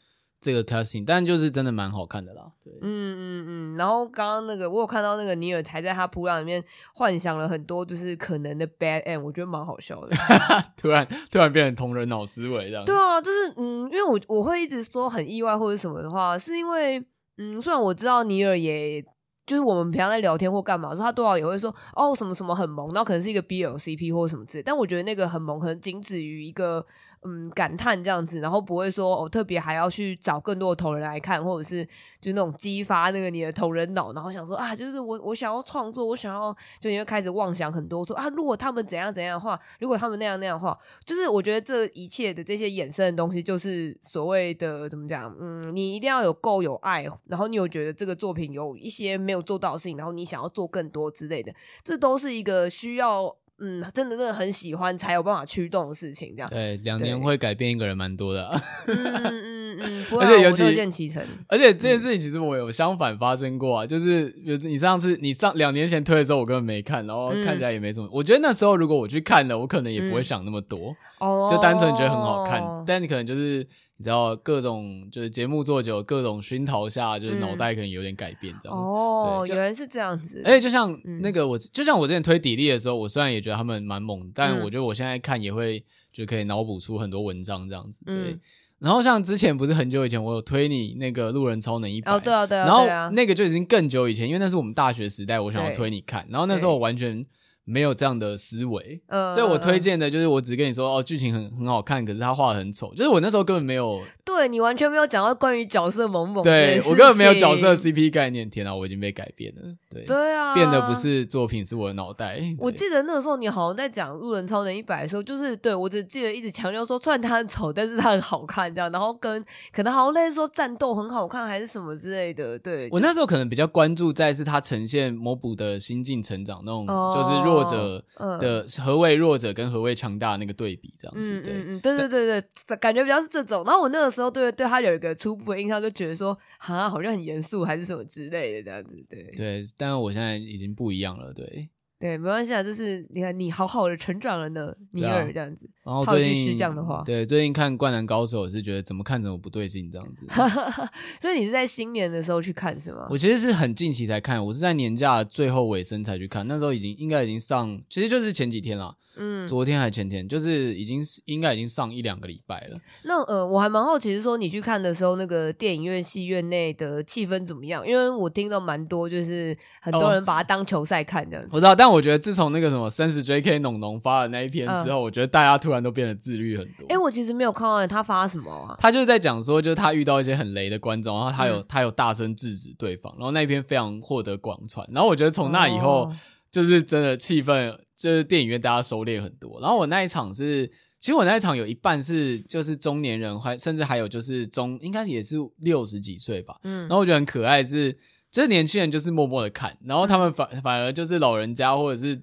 这个 casting，但就是真的蛮好看的啦。对，嗯嗯嗯。然后刚刚那个，我有看到那个尼尔还在他噗浪里面幻想了很多，就是可能的 bad end，我觉得蛮好笑的。突然突然变成同人脑思维这样。对啊，就是嗯，因为我我会一直说很意外或者什么的话，是因为嗯，虽然我知道尼尔也就是我们平常在聊天或干嘛，说他多少也会说哦什么什么很萌，然后可能是一个 BL CP 或者什么之类，但我觉得那个很萌可能仅止于一个。嗯，感叹这样子，然后不会说哦，特别还要去找更多的同人来看，或者是就那种激发那个你的同人脑，然后想说啊，就是我我想要创作，我想要就你会开始妄想很多，说啊，如果他们怎样怎样的话，如果他们那样那样的话，就是我觉得这一切的这些衍生的东西，就是所谓的怎么讲，嗯，你一定要有够有爱，然后你有觉得这个作品有一些没有做到的事情，然后你想要做更多之类的，这都是一个需要。嗯，真的真的很喜欢，才有办法驱动的事情，这样。对，两年会改变一个人蛮多的、啊 嗯。嗯嗯嗯，而且尤其乐见其成。而且这件事情其实我有相反发生过啊，嗯、就是比如你上次你上两年前推的时候，我根本没看，然后看起来也没什么。嗯、我觉得那时候如果我去看了，我可能也不会想那么多，嗯、就单纯觉得很好看。哦、但你可能就是。你知道各种就是节目做久，各种熏陶下，就是脑袋可能有点改变，这样、嗯、哦，原来是这样子。而且就像那个我，嗯、就像我之前推砥砺的时候，我虽然也觉得他们蛮猛，但我觉得我现在看也会就可以脑补出很多文章这样子。对，嗯、然后像之前不是很久以前，我有推你那个路人超能一百，哦，对啊，对啊，然后那个就已经更久以前，因为那是我们大学时代，我想要推你看，然后那时候我完全。没有这样的思维，嗯，所以我推荐的就是我只跟你说哦，剧情很很好看，可是他画的很丑，就是我那时候根本没有，对你完全没有讲到关于角色萌萌，对我根本没有角色 CP 概念，天啊，我已经被改变了，对对啊，变的不是作品，是我的脑袋。我记得那个时候你好像在讲《路人超能一百》的时候，就是对我只记得一直强调说，虽然他很丑，但是他很好看这样，然后跟可能好像类似说战斗很好看还是什么之类的，对我那时候可能比较关注在是他呈现魔补的心境成长那种，就是弱者，嗯。的何谓弱者跟何谓强大的那个对比，这样子，对，对对对对，感觉比较是这种。然后我那个时候对对他有一个初步的印象，就觉得说，啊，好像很严肃，还是什么之类的这样子，对对。但是我现在已经不一样了，对对，没关系啊，就是你看你好好的成长了呢，尼尔这样子。然后最近这样的话，对，最近看《灌篮高手》是觉得怎么看怎么不对劲，这样子。所以你是在新年的时候去看是吗？我其实是很近期才看，我是在年假最后尾声才去看，那时候已经应该已经上，其实就是前几天了。嗯，昨天还前天，就是已经是应该已经上一两个礼拜了。那呃，我还蛮好奇，是说你去看的时候，那个电影院戏院内的气氛怎么样？因为我听到蛮多，就是很多人把它当球赛看这样子。我知道，但我觉得自从那个什么三十 JK 农农发的那一篇之后，嗯、我觉得大家突然都变得自律很多。哎、欸，我其实没有看到他发什么啊？他就是在讲说，就是他遇到一些很雷的观众，然后他有、嗯、他有大声制止对方，然后那一篇非常获得广传。然后我觉得从那以后。哦就是真的气氛，就是电影院大家收敛很多。然后我那一场是，其实我那一场有一半是就是中年人，还甚至还有就是中，应该也是六十几岁吧。嗯，然后我觉得很可爱是，就是年轻人就是默默的看，然后他们反反而就是老人家或者是。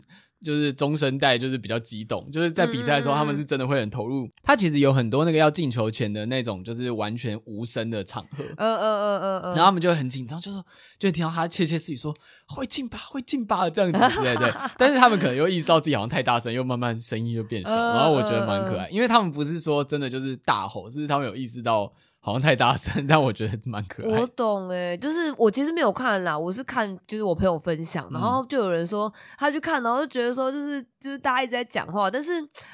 就是中生代，就是比较激动，就是在比赛的时候，他们是真的会很投入。他其实有很多那个要进球前的那种，就是完全无声的场合。嗯嗯嗯嗯嗯。然后他们就会很紧张，就说，就听到他窃窃私语说会进吧，会进吧这样子之类的。但是他们可能又意识到自己好像太大声，又慢慢声音就变小。然后我觉得蛮可爱，因为他们不是说真的就是大吼，是他们有意识到。好像太大声，但我觉得蛮可爱。我懂哎、欸，就是我其实没有看啦，我是看就是我朋友分享，然后就有人说他去看，然后就觉得说就是就是大家一直在讲话，但是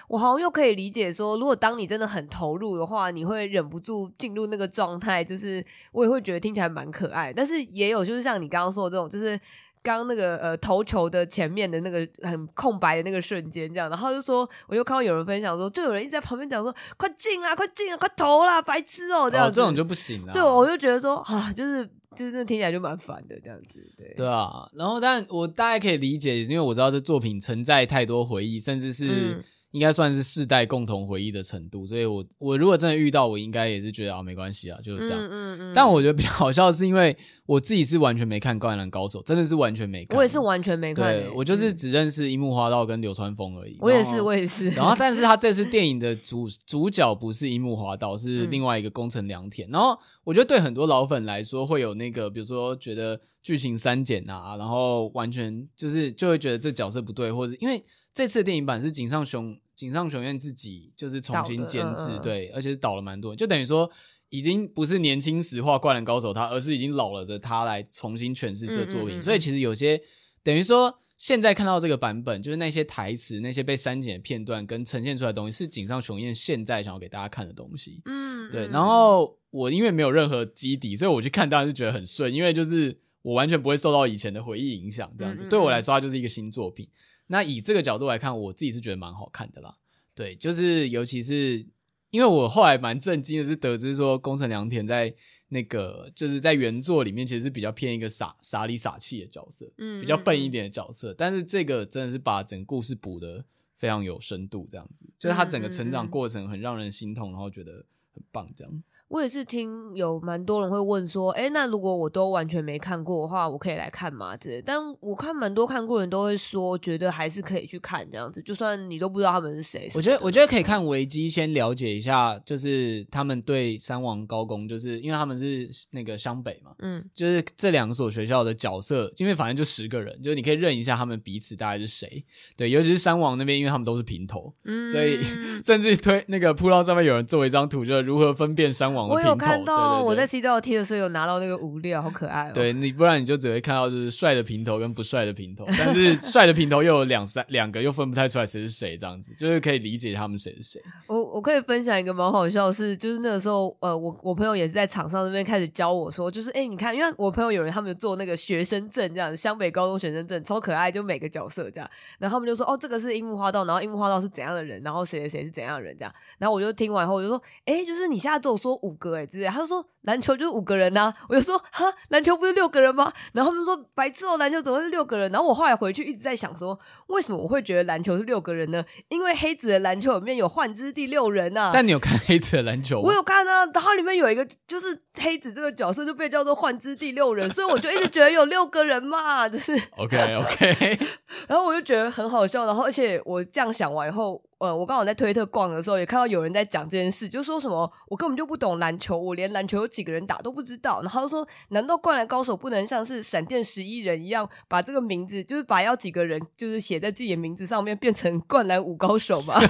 我好像又可以理解说，如果当你真的很投入的话，你会忍不住进入那个状态，就是我也会觉得听起来蛮可爱，但是也有就是像你刚刚说的这种，就是。刚刚那个呃投球的前面的那个很空白的那个瞬间，这样，然后就说，我就看到有人分享说，就有人一直在旁边讲说，快进啊，快进啊，快投啦，白痴哦、喔，这样这种就不行了。对，我就觉得说啊，就是就是那听起来就蛮烦的这样子，对。对啊，然后但我大概可以理解，因为我知道这作品承载太多回忆，甚至是。嗯应该算是世代共同回忆的程度，所以我我如果真的遇到，我应该也是觉得啊没关系啊，就是这样。嗯嗯嗯。但我觉得比较好笑的是，因为我自己是完全没看《灌篮高手》，真的是完全没看。我也是完全没看。对，我就是只认识樱木花道跟流川枫而已。我也是，我也是。然后，但是他这次电影的 主主角不是樱木花道，是另外一个宫城良田。然后，我觉得对很多老粉来说，会有那个，比如说觉得剧情删减啊，然后完全就是就会觉得这角色不对，或者因为这次的电影版是井上雄。井上雄彦自己就是重新监制，对，而且是导了蛮多，就等于说已经不是年轻时画《灌篮高手》他，而是已经老了的他来重新诠释这作品。嗯嗯嗯，所以其实有些等于说现在看到这个版本，就是那些台词、那些被删减的片段跟呈现出来的东西，是井上雄彦现在想要给大家看的东西。嗯，对。然后我因为没有任何基底，所以我去看当然是觉得很顺，因为就是我完全不会受到以前的回忆影响，这样子对我来说，它就是一个新作品。那以这个角度来看，我自己是觉得蛮好看的啦。对，就是尤其是因为我后来蛮震惊的是得知说，宫城良田在那个就是在原作里面其实是比较偏一个傻傻里傻气的角色，嗯，比较笨一点的角色。但是这个真的是把整个故事补得非常有深度，这样子，就是他整个成长过程很让人心痛，然后觉得很棒，这样。我也是听有蛮多人会问说，哎，那如果我都完全没看过的话，我可以来看吗？之类。但我看蛮多看过人都会说，觉得还是可以去看这样子，就算你都不知道他们是谁。我觉得，我觉得可以看维基先了解一下，就是他们对三王高工，就是因为他们是那个湘北嘛，嗯，就是这两所学校的角色，因为反正就十个人，就是你可以认一下他们彼此大概是谁。对，尤其是三王那边，因为他们都是平头，嗯，所以 甚至推那个铺浪上面有人做一张图，就是如何分辨三王。网的我有看到，我在 C 道贴的时候有拿到那个无料，好可爱哦。对，你不然你就只会看到就是帅的平头跟不帅的平头，但是帅的平头又有两三两个，又分不太出来谁是谁，这样子就是可以理解他们谁是谁。我我可以分享一个蛮好笑的是，就是那个时候，呃，我我朋友也是在场上那边开始教我说，就是哎、欸，你看，因为我朋友有人他们有做那个学生证这样，湘北高中学生证超可爱，就每个角色这样，然后他们就说哦，这个是樱木花道，然后樱木花道是怎样的人，然后谁谁谁是怎样的人这样，然后我就听完后我就说，哎、欸，就是你现在只有说五个哎之类，他说。篮球就是五个人呐、啊，我就说哈，篮球不是六个人吗？然后他们说白痴哦，篮球怎么会是六个人？然后我后来回去一直在想说，为什么我会觉得篮球是六个人呢？因为黑子的篮球里面有幻之第六人呐、啊。但你有看黑子的篮球吗？我有看啊，然后里面有一个就是黑子这个角色就被叫做幻之第六人，所以我就一直觉得有六个人嘛，就是 OK OK。然后我就觉得很好笑，然后而且我这样想完以后。呃，我刚好在推特逛的时候，也看到有人在讲这件事，就说什么我根本就不懂篮球，我连篮球有几个人打都不知道。然后说，难道灌篮高手不能像是闪电十一人一样，把这个名字，就是把要几个人，就是写在自己的名字上面，变成灌篮五高手吗？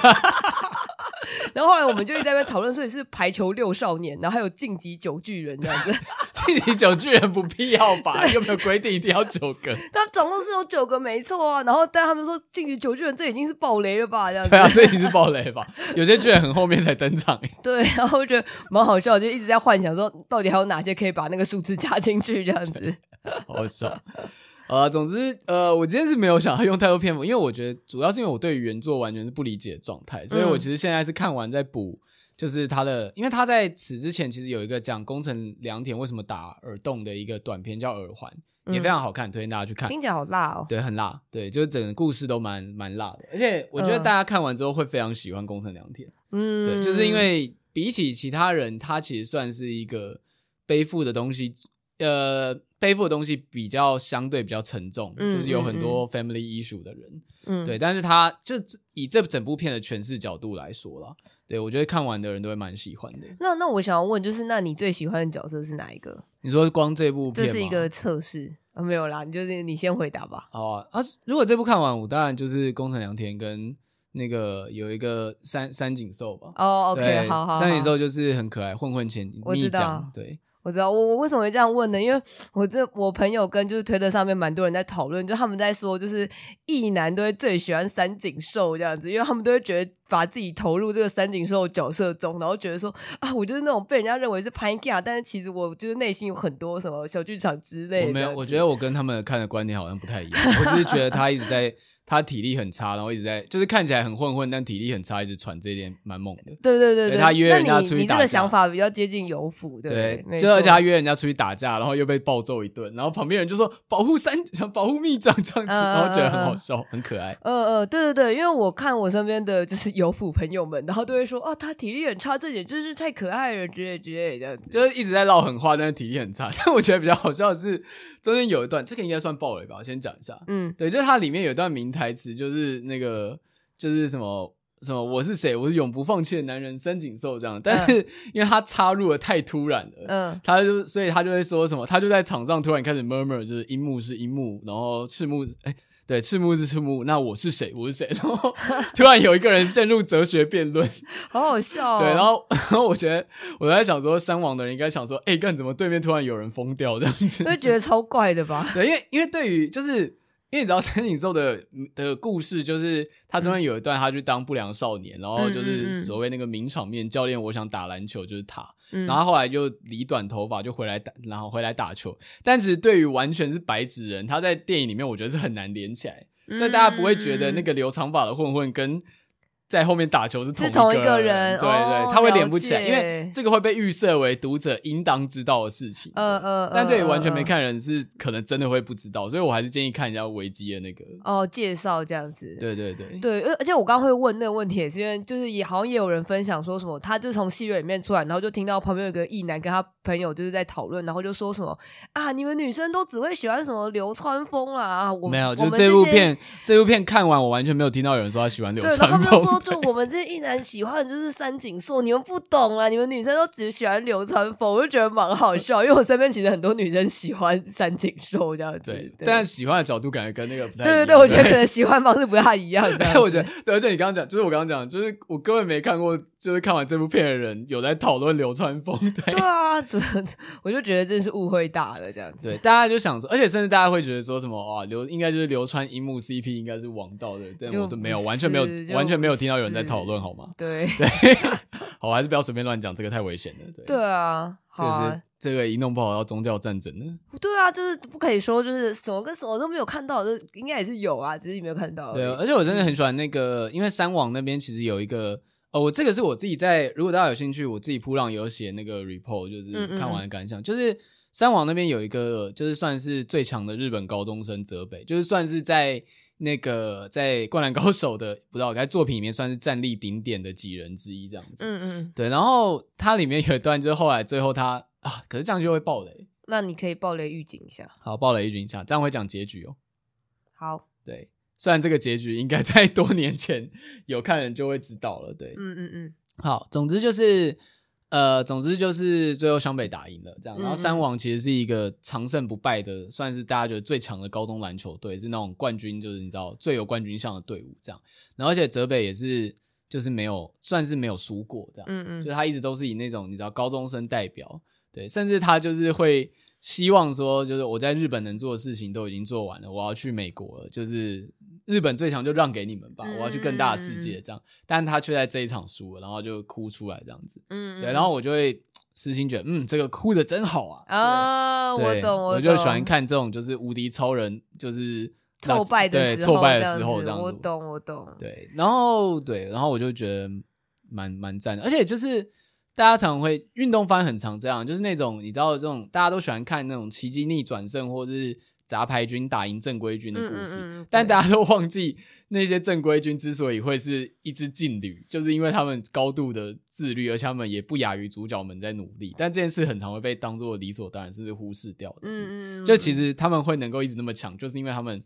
然后后来我们就一直在那边讨论，所以是排球六少年，然后还有晋级九巨人这样子。晋级九巨人不必要吧？有没有规定一定要九个？他总共是有九个，没错啊。然后但他们说晋级九巨人这已经是暴雷了吧？这样子。对啊，这已经是暴雷了吧？有些巨人很后面才登场。对，然后我觉得蛮好笑，就一直在幻想说，到底还有哪些可以把那个数字加进去这样子。好笑。呃，总之，呃，我今天是没有想要用太多篇幅，因为我觉得主要是因为我对原作完全是不理解的状态，所以我其实现在是看完再补，就是他的，因为他在此之前其实有一个讲工程良田为什么打耳洞的一个短片叫耳环，也非常好看，推荐大家去看。听起来好辣哦，对，很辣，对，就是整个故事都蛮蛮辣的，而且我觉得大家看完之后会非常喜欢工程良田，嗯，对，就是因为比起其他人，他其实算是一个背负的东西。呃，背负的东西比较相对比较沉重，嗯、就是有很多 family issue 的人，嗯，对，但是他就以这整部片的诠释角度来说啦，对，我觉得看完的人都会蛮喜欢的。那那我想要问，就是那你最喜欢的角色是哪一个？你说光这部片，这是一个测试啊？没有啦，你就是你先回答吧。好啊，啊，如果这部看完，我当然就是宫城良田跟那个有一个三三井寿吧。哦，OK，好好，三井寿就是很可爱，混混前蜜酱，对。我知道，我我为什么会这样问呢？因为我这我朋友跟就是推特上面蛮多人在讨论，就他们在说，就是异男都会最喜欢三井寿这样子，因为他们都会觉得把自己投入这个三井寿角色中，然后觉得说啊，我就是那种被人家认为是拍架，但是其实我就是内心有很多什么小剧场之类的。我没有，我觉得我跟他们看的观点好像不太一样，我只是觉得他一直在。他体力很差，然后一直在，就是看起来很混混，但体力很差，一直喘，这一点蛮猛的。对对对对，他约人家出去打架。你，这个想法比较接近有府，对，对，就而且他约人家出去打架，然后又被暴揍一顿，然后旁边人就说保护三，想保护秘长这样子，然后觉得很好笑，呃、很可爱。嗯嗯、呃，对对对，因为我看我身边的就是有府朋友们，然后都会说哦，他体力很差，这点真是太可爱了之类之类这样子，就是一直在唠狠话，但是体力很差。但我觉得比较好笑的是中间有一段，这个应该算暴雷吧，我先讲一下。嗯，对，就是它里面有一段名台词，就是。那个就是什么什么，我是谁？我是永不放弃的男人三井寿这样。但是因为他插入的太突然了，嗯，他就所以他就会说什么，他就在场上突然开始 murmur，就是樱木是樱木，然后赤木哎、欸，对，赤木是赤木，那我是谁？我是谁？然后突然有一个人陷入哲学辩论，好好笑、哦。对，然后 然后我觉得我在想说，山王的人应该想说，哎、欸，干怎么对面突然有人疯掉这样子？会觉得超怪的吧？对，因为因为对于就是。因为你知道 三井寿的的故事，就是他中间有一段，他去当不良少年，嗯、然后就是所谓那个名场面教练，我想打篮球就是他，嗯、然后后来就理短头发就回来打，然后回来打球。但其实对于完全是白纸人，他在电影里面我觉得是很难连起来，嗯、所以大家不会觉得那个留长发的混混跟。在后面打球是同一个人，同一个人对对，哦、他会连不起来，因为这个会被预设为读者应当知道的事情。呃呃，但对于完全没看人是可能真的会不知道，所以我还是建议看一下维基的那个哦介绍这样子。对对对对，而而且我刚刚会问那个问题，也是因为就是也好像也有人分享说什么，他就从戏院里面出来，然后就听到旁边有个异男跟他朋友就是在讨论，然后就说什么啊，你们女生都只会喜欢什么流川枫啦啊，我没有，就是这部片这部片看完，我完全没有听到有人说他喜欢流川枫。就我们这一男喜欢的就是三井寿，你们不懂啊，你们女生都只喜欢流川枫，我就觉得蛮好笑，因为我身边其实很多女生喜欢三井寿这样子，对，对但喜欢的角度感觉跟那个不太。对对对，我觉得可能喜欢方式不太一样。但，我觉得，对，而且你刚刚讲，就是我刚刚讲，就是我根本没看过，就是看完这部片的人有在讨论流川枫。对，对啊，我就觉得真是误会大了这样子。对，大家就想说，而且甚至大家会觉得说什么啊，流应该就是流川樱木 CP 应该是王道的，但我都没有，完全没有，完全没有听到有人在讨论，好吗？对对，好，还是不要随便乱讲，这个太危险了。对对啊，好啊。这个一弄不好要宗教战争呢？对啊，就是不可以说就是什么跟什么都没有看到，就应该也是有啊，只是你没有看到。对啊，而且我真的很喜欢那个，因为山网那边其实有一个，哦，我这个是我自己在，如果大家有兴趣，我自己铺浪有写那个 report，就是看完的感想，嗯嗯就是山网那边有一个，就是算是最强的日本高中生泽北，就是算是在那个在灌篮高手的不知道该作品里面算是战力顶点的几人之一这样子。嗯嗯，对，然后它里面有一段就是后来最后他。啊！可是这样就会爆雷。那你可以爆雷预警一下。好，爆雷预警一下，这样会讲结局哦。好，对，虽然这个结局应该在多年前有看人就会知道了。对，嗯嗯嗯。好，总之就是，呃，总之就是最后湘北打赢了，这样。然后三王其实是一个长胜不败的，算是大家觉得最强的高中篮球队，是那种冠军，就是你知道最有冠军相的队伍，这样。然后而且泽北也是，就是没有算是没有输过，这样。嗯嗯。就他一直都是以那种你知道高中生代表。对，甚至他就是会希望说，就是我在日本能做的事情都已经做完了，我要去美国了，就是日本最强就让给你们吧，我要去更大的世界这样。但他却在这一场输了，然后就哭出来这样子。嗯，对，然后我就会私心觉得，嗯，这个哭的真好啊！啊，我懂，我我就喜欢看这种就是无敌超人，就是挫败的时候，挫败的时候这样子。我懂，我懂。对，然后对，然后我就觉得蛮蛮赞的，而且就是。大家常会运动番很常这样，就是那种你知道这种大家都喜欢看那种奇迹逆转胜或者是杂牌军打赢正规军的故事，嗯嗯嗯，但大家都忘记那些正规军之所以会是一支劲旅，就是因为他们高度的自律，而且他们也不亚于主角们在努力。但这件事很常会被当做理所当然，甚至忽视掉的。嗯嗯，就其实他们会能够一直那么强，就是因为他们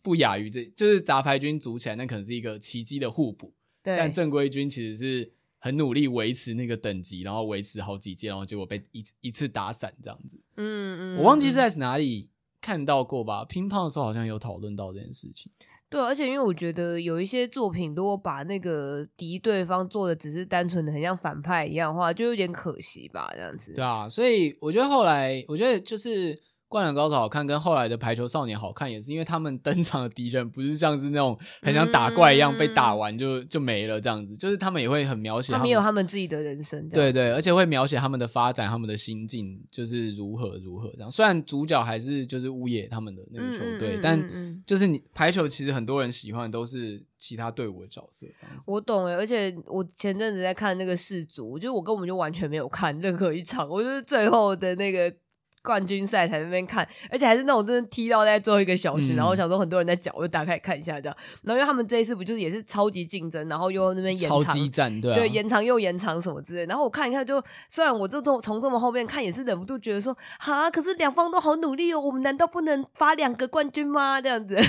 不亚于这，就是杂牌军组起来那可能是一个奇迹的互补。对，但正规军其实是。很努力维持那个等级，然后维持好几届，然后结果被一一次打散这样子。嗯嗯，我忘记是在哪里看到过吧？乒乓的时候好像有讨论到这件事情。对，而且因为我觉得有一些作品，如果把那个敌对方做的只是单纯的很像反派一样的话，就有点可惜吧，这样子。对啊，所以我觉得后来，我觉得就是。灌篮高手好看，跟后来的排球少年好看，也是因为他们登场的敌人不是像是那种很像打怪一样被打完就就没了这样子，就是他们也会很描写，他们有他们自己的人生，对对，而且会描写他们的发展，他们的心境就是如何如何这样。虽然主角还是就是乌野他们的那个球队，但就是你排球其实很多人喜欢都是其他队伍的角色。我懂哎，而且我前阵子在看那个世足，就是我根本就完全没有看任何一场，我就是最后的那个。冠军赛才在那边看，而且还是那种真的踢到在最后一个小时，嗯、然后想说很多人在讲，我就打开看一下这样。然后因为他们这一次不就是也是超级竞争，然后又那边延长，超级战对、啊、对，延长又延长什么之类。然后我看一看就，就虽然我这从从这么后面看也是忍不住觉得说，哈，可是两方都好努力哦，我们难道不能发两个冠军吗？这样子、啊、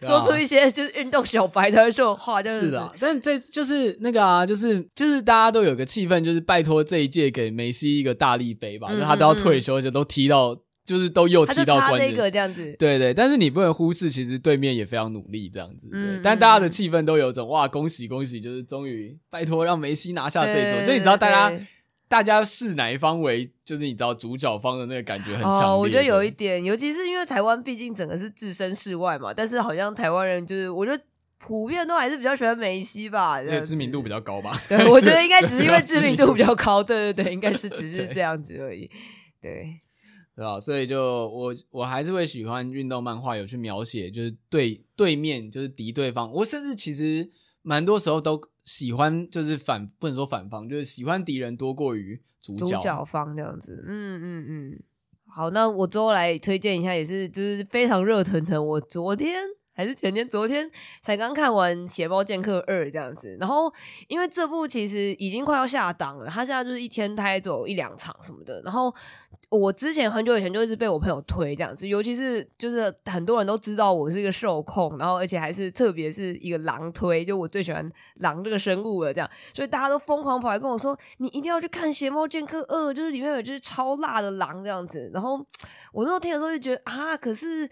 说出一些就是运动小白才会说的话，就是，是的。但这就是那个啊，就是就是大家都有个气氛，就是拜托这一届给梅西一个大力杯吧，嗯、就他都要退休，就都踢到。就是都又提到冠军，这样子，对对，但是你不能忽视，其实对面也非常努力，这样子。对，但大家的气氛都有种哇，恭喜恭喜，就是终于拜托让梅西拿下这一座。就你知道，大家大家视哪一方为，就是你知道主角方的那个感觉很强烈。哦，我觉得有一点，尤其是因为台湾毕竟整个是置身事外嘛，但是好像台湾人就是，我觉得普遍都还是比较喜欢梅西吧，因为知名度比较高吧。对，我觉得应该只是因为知名度比较高，对对对，应该是只是这样子而已，对。对吧？所以就我我还是会喜欢运动漫画，有去描写就是对对面就是敌对方。我甚至其实蛮多时候都喜欢，就是反不能说反方，就是喜欢敌人多过于主角主角方这样子。嗯嗯嗯。好，那我最后来推荐一下，也是就是非常热腾腾。我昨天还是前天、昨天才刚看完《血猫剑客二》这样子。然后因为这部其实已经快要下档了，他现在就是一天拍走一两场什么的。然后我之前很久以前就一直被我朋友推这样子，尤其是就是很多人都知道我是一个受控，然后而且还是特别是一个狼推，就我最喜欢狼这个生物了这样，所以大家都疯狂跑来跟我说，你一定要去看《邪猫剑客二》，就是里面有只超辣的狼这样子。然后我那时候听的时候就觉得啊，可是。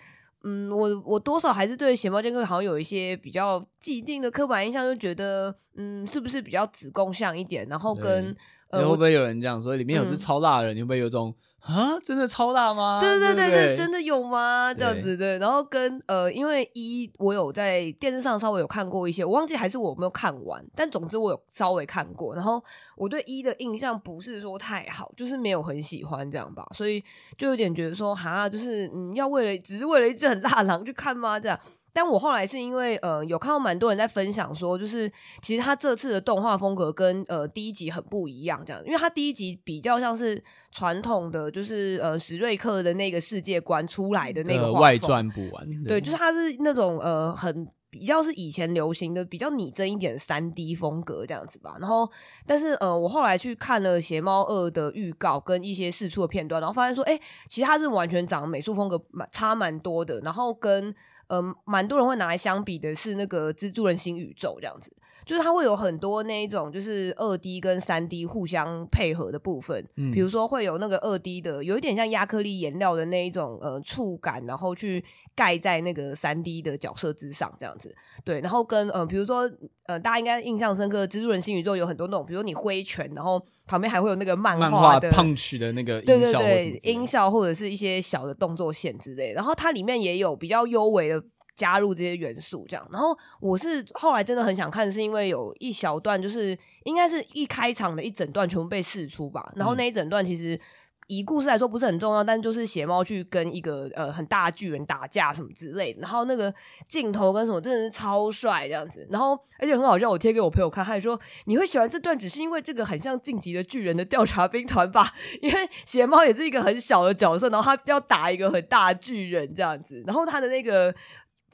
嗯，我我多少还是对邪猫剑客好像有一些比较既定的刻板印象，就觉得嗯，是不是比较子宫像一点？然后跟呃，会不会有人这样说？里面有只超辣的人，嗯、你会不会有种？啊，真的超大吗？对对对对，真的有吗？这样子的，然后跟呃，因为一我有在电视上稍微有看过一些，我忘记还是我没有看完，但总之我有稍微看过。然后我对一的印象不是说太好，就是没有很喜欢这样吧，所以就有点觉得说，哈，就是嗯，要为了只是为了一只很大狼去看吗？这样。但我后来是因为呃有看到蛮多人在分享说，就是其实他这次的动画风格跟呃第一集很不一样，这样，因为他第一集比较像是传统的，就是呃史瑞克的那个世界观出来的那个外传补完，对，就是他是那种呃很比较是以前流行的比较拟真一点的三 D 风格这样子吧。然后，但是呃我后来去看了《邪猫二》的预告跟一些试出的片段，然后发现说，哎，其实他是完全长得美术风格蛮差蛮多的，然后跟。嗯，蛮多人会拿来相比的是那个蜘蛛人新宇宙这样子，就是它会有很多那一种就是二 D 跟三 D 互相配合的部分，嗯，比如说会有那个二 D 的，有一点像亚克力颜料的那一种呃触感，然后去。盖在那个三 D 的角色之上，这样子，对，然后跟呃，比如说呃，大家应该印象深刻，蜘蛛人新宇宙有很多那种，比如说你挥拳，然后旁边还会有那个漫画的 punch 的那个对对对音效或者是一些小的动作线之类，然后它里面也有比较优美的加入这些元素，这样。然后我是后来真的很想看，是因为有一小段就是应该是一开场的一整段全部被试出吧，然后那一整段其实。以故事来说不是很重要，但就是邪猫去跟一个呃很大的巨人打架什么之类的，然后那个镜头跟什么真的是超帅这样子，然后而且很好笑，我贴给我朋友看，他还说你会喜欢这段只是因为这个很像晋级的巨人的调查兵团吧？因为邪猫也是一个很小的角色，然后他要打一个很大的巨人这样子，然后他的那个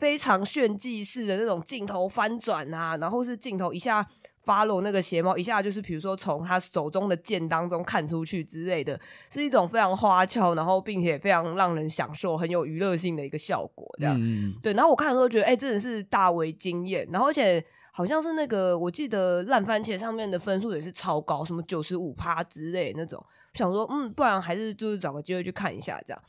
非常炫技式的那种镜头翻转啊，然后是镜头一下。follow 那个鞋帽一下就是，比如说从他手中的剑当中看出去之类的，是一种非常花俏，然后并且非常让人享受、很有娱乐性的一个效果。这样，嗯、对。然后我看的时候觉得，哎、欸，真的是大为惊艳。然后而且好像是那个，我记得烂番茄上面的分数也是超高，什么九十五趴之类的那种。想说，嗯，不然还是就是找个机会去看一下这样。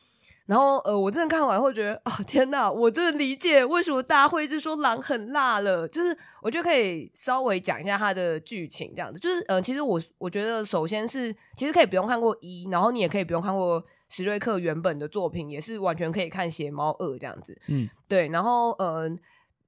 然后，呃，我真的看完会觉得，哦，天呐，我真的理解为什么大家会一直说狼很辣了。就是，我觉得可以稍微讲一下它的剧情，这样子。就是，呃，其实我我觉得，首先是其实可以不用看过一，然后你也可以不用看过史瑞克原本的作品，也是完全可以看血猫二这样子。嗯，对。然后，呃，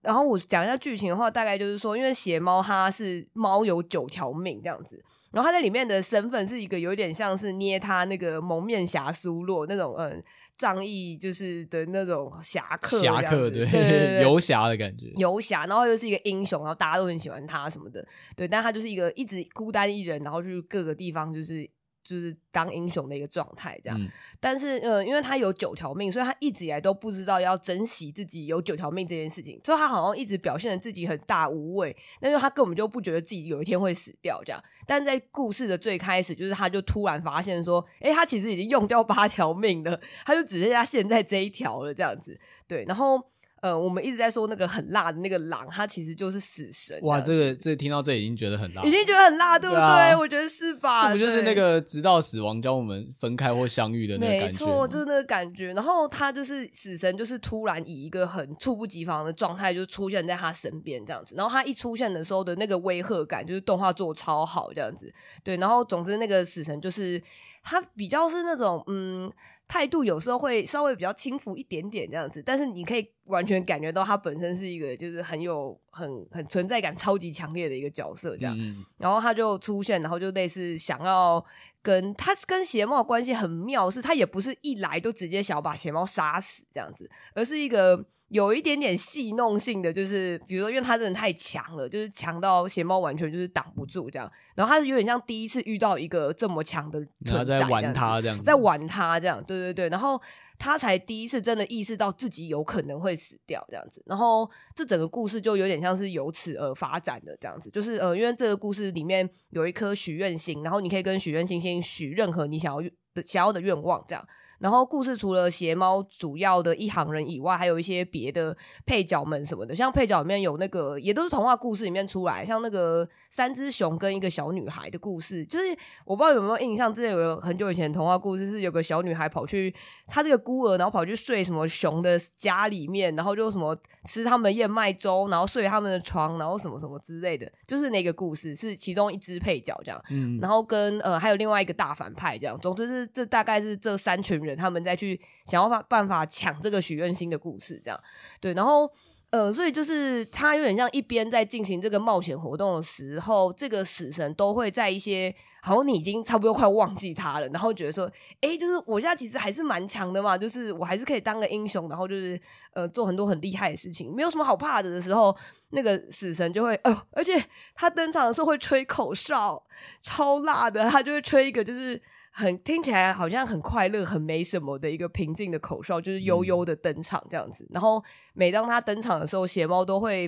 然后我讲一下剧情的话，大概就是说，因为血猫它是猫有九条命这样子，然后它在里面的身份是一个有点像是捏他那个蒙面侠苏洛那种，嗯。仗义就是的那种侠客，侠客对，游侠的感觉，游侠，然后又是一个英雄，然后大家都很喜欢他什么的，对，但他就是一个一直孤单一人，然后去各个地方就是。就是当英雄的一个状态，这样。嗯、但是，呃，因为他有九条命，所以他一直以来都不知道要珍惜自己有九条命这件事情。所以，他好像一直表现的自己很大无畏，但是他根本就不觉得自己有一天会死掉这样。但在故事的最开始，就是他就突然发现说，哎、欸，他其实已经用掉八条命了，他就只剩下现在这一条了，这样子。对，然后。呃，我们一直在说那个很辣的那个狼，它其实就是死神。哇，这个这个听到这已经觉得很辣，已经觉得很辣，对不对？我觉得是吧？这不就是那个直到死亡将我们分开或相遇的那个感觉？没错，就是那个感觉。然后他就是死神，就是突然以一个很猝不及防的状态就出现在他身边这样子。然后他一出现的时候的那个威吓感，就是动画做超好这样子。对，然后总之那个死神就是他比较是那种嗯。态度有时候会稍微比较轻浮一点点这样子，但是你可以完全感觉到他本身是一个就是很有很很存在感超级强烈的一个角色这样，嗯、然后他就出现，然后就类似想要跟他跟邪猫关系很妙，是他也不是一来都直接想要把邪猫杀死这样子，而是一个。有一点点戏弄性的，就是比如说，因为他真的太强了，就是强到邪猫完全就是挡不住这样。然后他是有点像第一次遇到一个这么强的存在，在玩他这样，在玩他这样，对对对。然后他才第一次真的意识到自己有可能会死掉这样子。然后这整个故事就有点像是由此而发展的这样子，就是呃，因为这个故事里面有一颗许愿星，然后你可以跟许愿星星许任何你想要的想要的愿望这样。然后故事除了邪猫主要的一行人以外，还有一些别的配角们什么的，像配角里面有那个也都是童话故事里面出来，像那个三只熊跟一个小女孩的故事，就是我不知道有没有印象，之前有很久以前童话故事是有个小女孩跑去她这个孤儿，然后跑去睡什么熊的家里面，然后就什么吃他们的燕麦粥，然后睡他们的床，然后什么什么之类的，就是那个故事是其中一只配角这样，嗯，然后跟呃还有另外一个大反派这样，总之是这大概是这三群人。他们再去想要办法抢这个许愿星的故事，这样对，然后呃，所以就是他有点像一边在进行这个冒险活动的时候，这个死神都会在一些好像你已经差不多快忘记他了，然后觉得说，哎，就是我现在其实还是蛮强的嘛，就是我还是可以当个英雄，然后就是呃做很多很厉害的事情，没有什么好怕的的时候，那个死神就会呃，而且他登场的时候会吹口哨，超辣的，他就会吹一个就是。很听起来好像很快乐、很没什么的一个平静的口哨，就是悠悠的登场这样子。嗯、然后每当他登场的时候，鞋猫都会，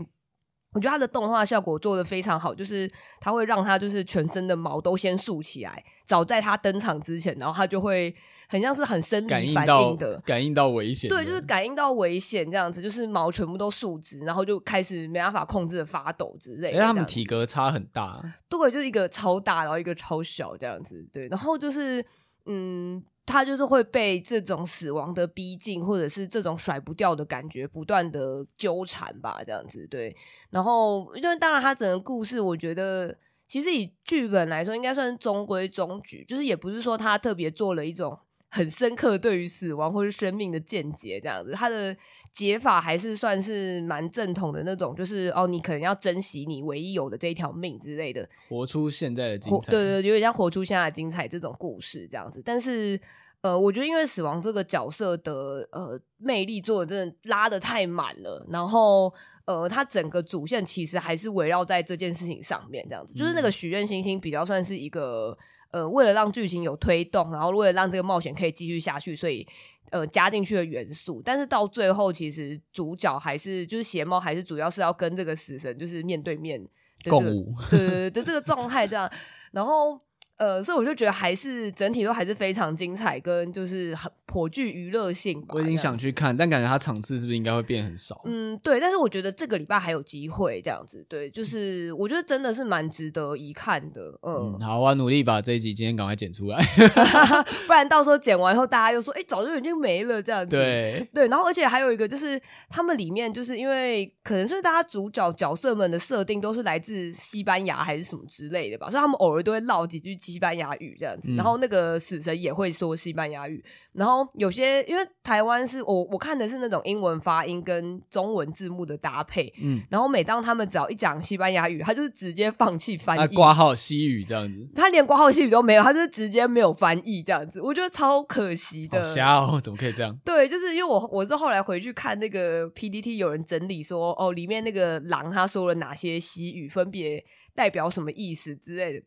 我觉得他的动画效果做得非常好，就是他会让他就是全身的毛都先竖起来，早在他登场之前，然后他就会。很像是很生理反应的，感应到危险，对，就是感应到危险这样子，就是毛全部都竖直，然后就开始没办法控制的发抖之类的。因为他们体格差很大，对，就是一个超大，然后一个超小这样子，对，然后就是嗯，他就是会被这种死亡的逼近，或者是这种甩不掉的感觉不断的纠缠吧，这样子，对。然后因为当然，他整个故事，我觉得其实以剧本来说，应该算是中规中矩，就是也不是说他特别做了一种。很深刻对于死亡或是生命的见解，这样子，他的解法还是算是蛮正统的那种，就是哦，你可能要珍惜你唯一有的这一条命之类的，活出现在的精彩，对对，有点像活出现在的精彩这种故事这样子。但是，呃，我觉得因为死亡这个角色的呃魅力做的真的拉得太满了，然后呃，他整个主线其实还是围绕在这件事情上面，这样子，就是那个许愿星星比较算是一个。呃，为了让剧情有推动，然后为了让这个冒险可以继续下去，所以呃加进去的元素。但是到最后，其实主角还是就是邪猫，还是主要是要跟这个死神就是面对面的、这个、共舞，对对对，的这个状态这样，然后。呃，所以我就觉得还是整体都还是非常精彩，跟就是很颇具娱乐性吧。我已经想去看，但感觉它场次是不是应该会变很少？嗯，对。但是我觉得这个礼拜还有机会这样子，对，就是我觉得真的是蛮值得一看的。嗯，嗯好，我要努力把这一集今天赶快剪出来 不然到时候剪完以后大家又说，哎、欸，早就已经没了这样子。对对，然后而且还有一个就是他们里面就是因为可能是大家主角角色们的设定都是来自西班牙还是什么之类的吧，所以他们偶尔都会唠几句。西班牙语这样子，然后那个死神也会说西班牙语，然后有些因为台湾是我我看的是那种英文发音跟中文字幕的搭配，嗯，然后每当他们只要一讲西班牙语，他就是直接放弃翻译，挂号西语这样子，他连挂号西语都没有，他就是直接没有翻译这样子，我觉得超可惜的，瞎哦，怎么可以这样？对，就是因为我我是后来回去看那个 PDT 有人整理说，哦，里面那个狼他说了哪些西语，分别代表什么意思之类的。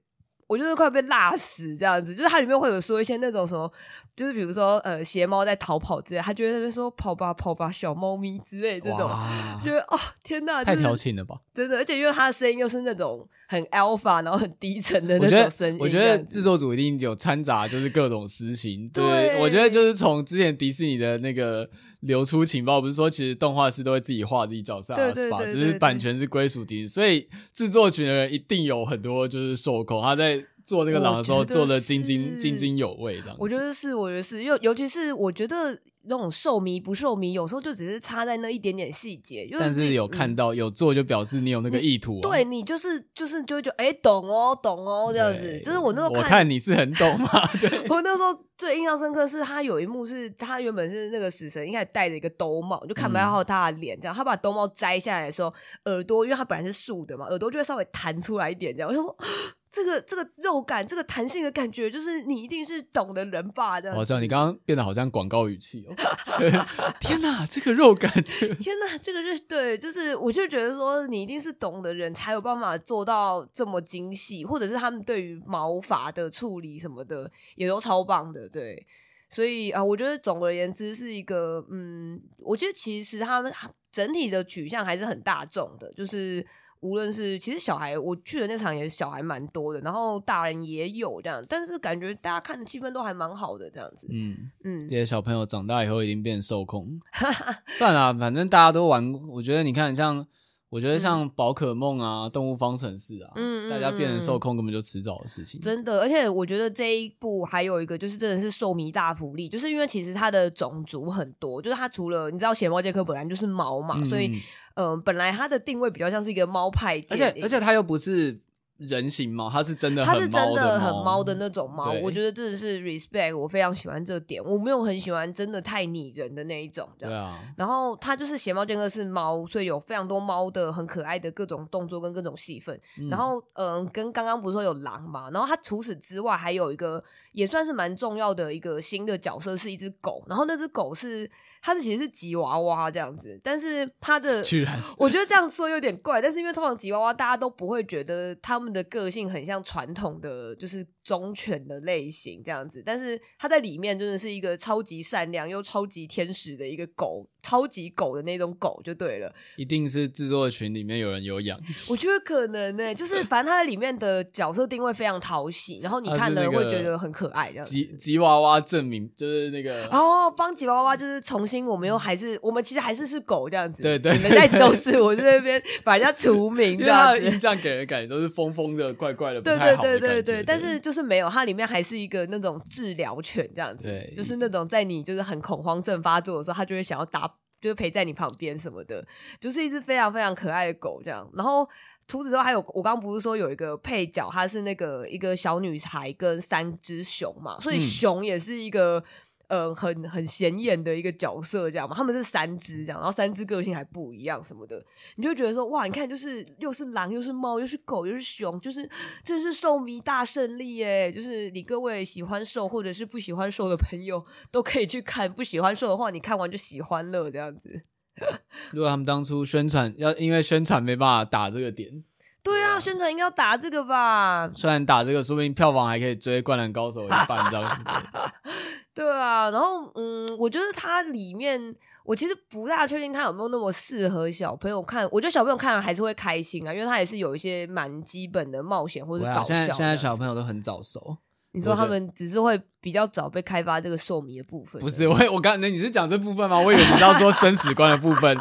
我就是快被辣死这样子，就是它里面会有说一些那种什么，就是比如说呃，邪猫在逃跑之类，他就会在那边说跑吧跑吧小猫咪之类这种，觉得哦天呐，太调情了吧，真的，而且因为他的声音又是那种很 alpha 然后很低沉的那种声音我，我觉得制作组一定有掺杂就是各种私情，对，对我觉得就是从之前迪士尼的那个。流出情报不是说，其实动画师都会自己画自己角色，是吧？只是版权是归属迪士尼，所以制作群的人一定有很多就是受控。他在做这个狼的时候做的津津津津有味，这样。我觉得是，我觉得是，尤尤其是我觉得。那种受迷不受迷，有时候就只是差在那一点点细节。但是有看到、嗯、有做，就表示你有那个意图、啊。对你就是就是就会觉得哎、欸，懂哦，懂哦，这样子。就是我那时候看，我看你是很懂嘛。对，我那时候最印象深刻是他有一幕是他原本是那个死神，一开始戴着一个兜帽，就看不到他的脸。这样，他把兜帽摘下来的时候，耳朵因为他本来是竖的嘛，耳朵就会稍微弹出来一点。这样，我就说这个这个肉感，这个弹性的感觉，就是你一定是懂的人吧？这样。好像你刚刚变得好像广告语气哦。天哪，这个肉感，天哪，这个是对，就是我就觉得说，你一定是懂的人才有办法做到这么精细，或者是他们对于毛发的处理什么的也都超棒的，对。所以啊，我觉得总而言之是一个，嗯，我觉得其实他们整体的取向还是很大众的，就是无论是其实小孩，我去的那场也是小孩蛮多的，然后大人也有这样，但是感觉大家看的气氛都还蛮好的这样子，嗯嗯，这些小朋友长大以后一定变受控，算了，反正大家都玩，我觉得你看像。我觉得像宝可梦啊、嗯、动物方程式啊，嗯，大家变成受控根本就迟早的事情。真的，而且我觉得这一部还有一个就是真的是兽迷大福利，就是因为其实它的种族很多，就是它除了你知道血猫杰克本来就是猫嘛，嗯、所以嗯、呃，本来它的定位比较像是一个猫派，而且而且它又不是。人形猫，它是真的它是真的很猫的那种猫。我觉得真的是 respect，我非常喜欢这点。我没有很喜欢真的太拟人的那一种。对啊。然后它就是邪猫剑客是猫，所以有非常多猫的很可爱的各种动作跟各种戏份。嗯、然后嗯、呃，跟刚刚不是说有狼嘛？然后它除此之外还有一个也算是蛮重要的一个新的角色，是一只狗。然后那只狗是。它是其实是吉娃娃这样子，但是它的，居然。我觉得这样说有点怪，但是因为通常吉娃娃大家都不会觉得他们的个性很像传统的就是忠犬的类型这样子，但是它在里面真的是一个超级善良又超级天使的一个狗，超级狗的那种狗就对了。一定是制作群里面有人有养，我觉得可能呢、欸，就是反正它里面的角色定位非常讨喜，然后你 看了会觉得很可爱这样。吉吉娃娃证明就是那个 哦，帮吉娃娃就是重新，我们又还是我们其实还是是狗这样子，对对，你们一直都是我在那边把人家除名这样子，这样给人感觉都是疯疯的、怪怪的，对对对对对。但是就是没有，它里面还是一个那种治疗犬这样子，对，就是那种在你就是很恐慌症发作的时候，它就会想要打，就是陪在你旁边什么的，就是一只非常非常可爱的狗这样。然后除此之外，还有我刚刚不是说有一个配角，它是那个一个小女孩跟三只熊嘛，所以熊也是一个。呃，很很显眼的一个角色，这样嘛，他们是三只这样，然后三只个性还不一样什么的，你就觉得说，哇，你看，就是又是狼，又是猫，又是狗，又是熊，就是这是兽迷大胜利耶！就是你各位喜欢兽或者是不喜欢兽的朋友都可以去看，不喜欢兽的话，你看完就喜欢了这样子。如果他们当初宣传要因为宣传没办法打这个点。对啊，宣传应该要打这个吧？虽然打这个，说不定票房还可以追《灌篮高手》一半，这样子。对啊，然后嗯，我觉得它里面，我其实不大确定它有没有那么适合小朋友看。我觉得小朋友看了还是会开心啊，因为它也是有一些蛮基本的冒险或者搞笑。现在现在小朋友都很早熟。你说他们只是会比较早被开发这个兽迷的部分？不是，我我刚才你是讲这部分吗？我以为你要说生死观的部分。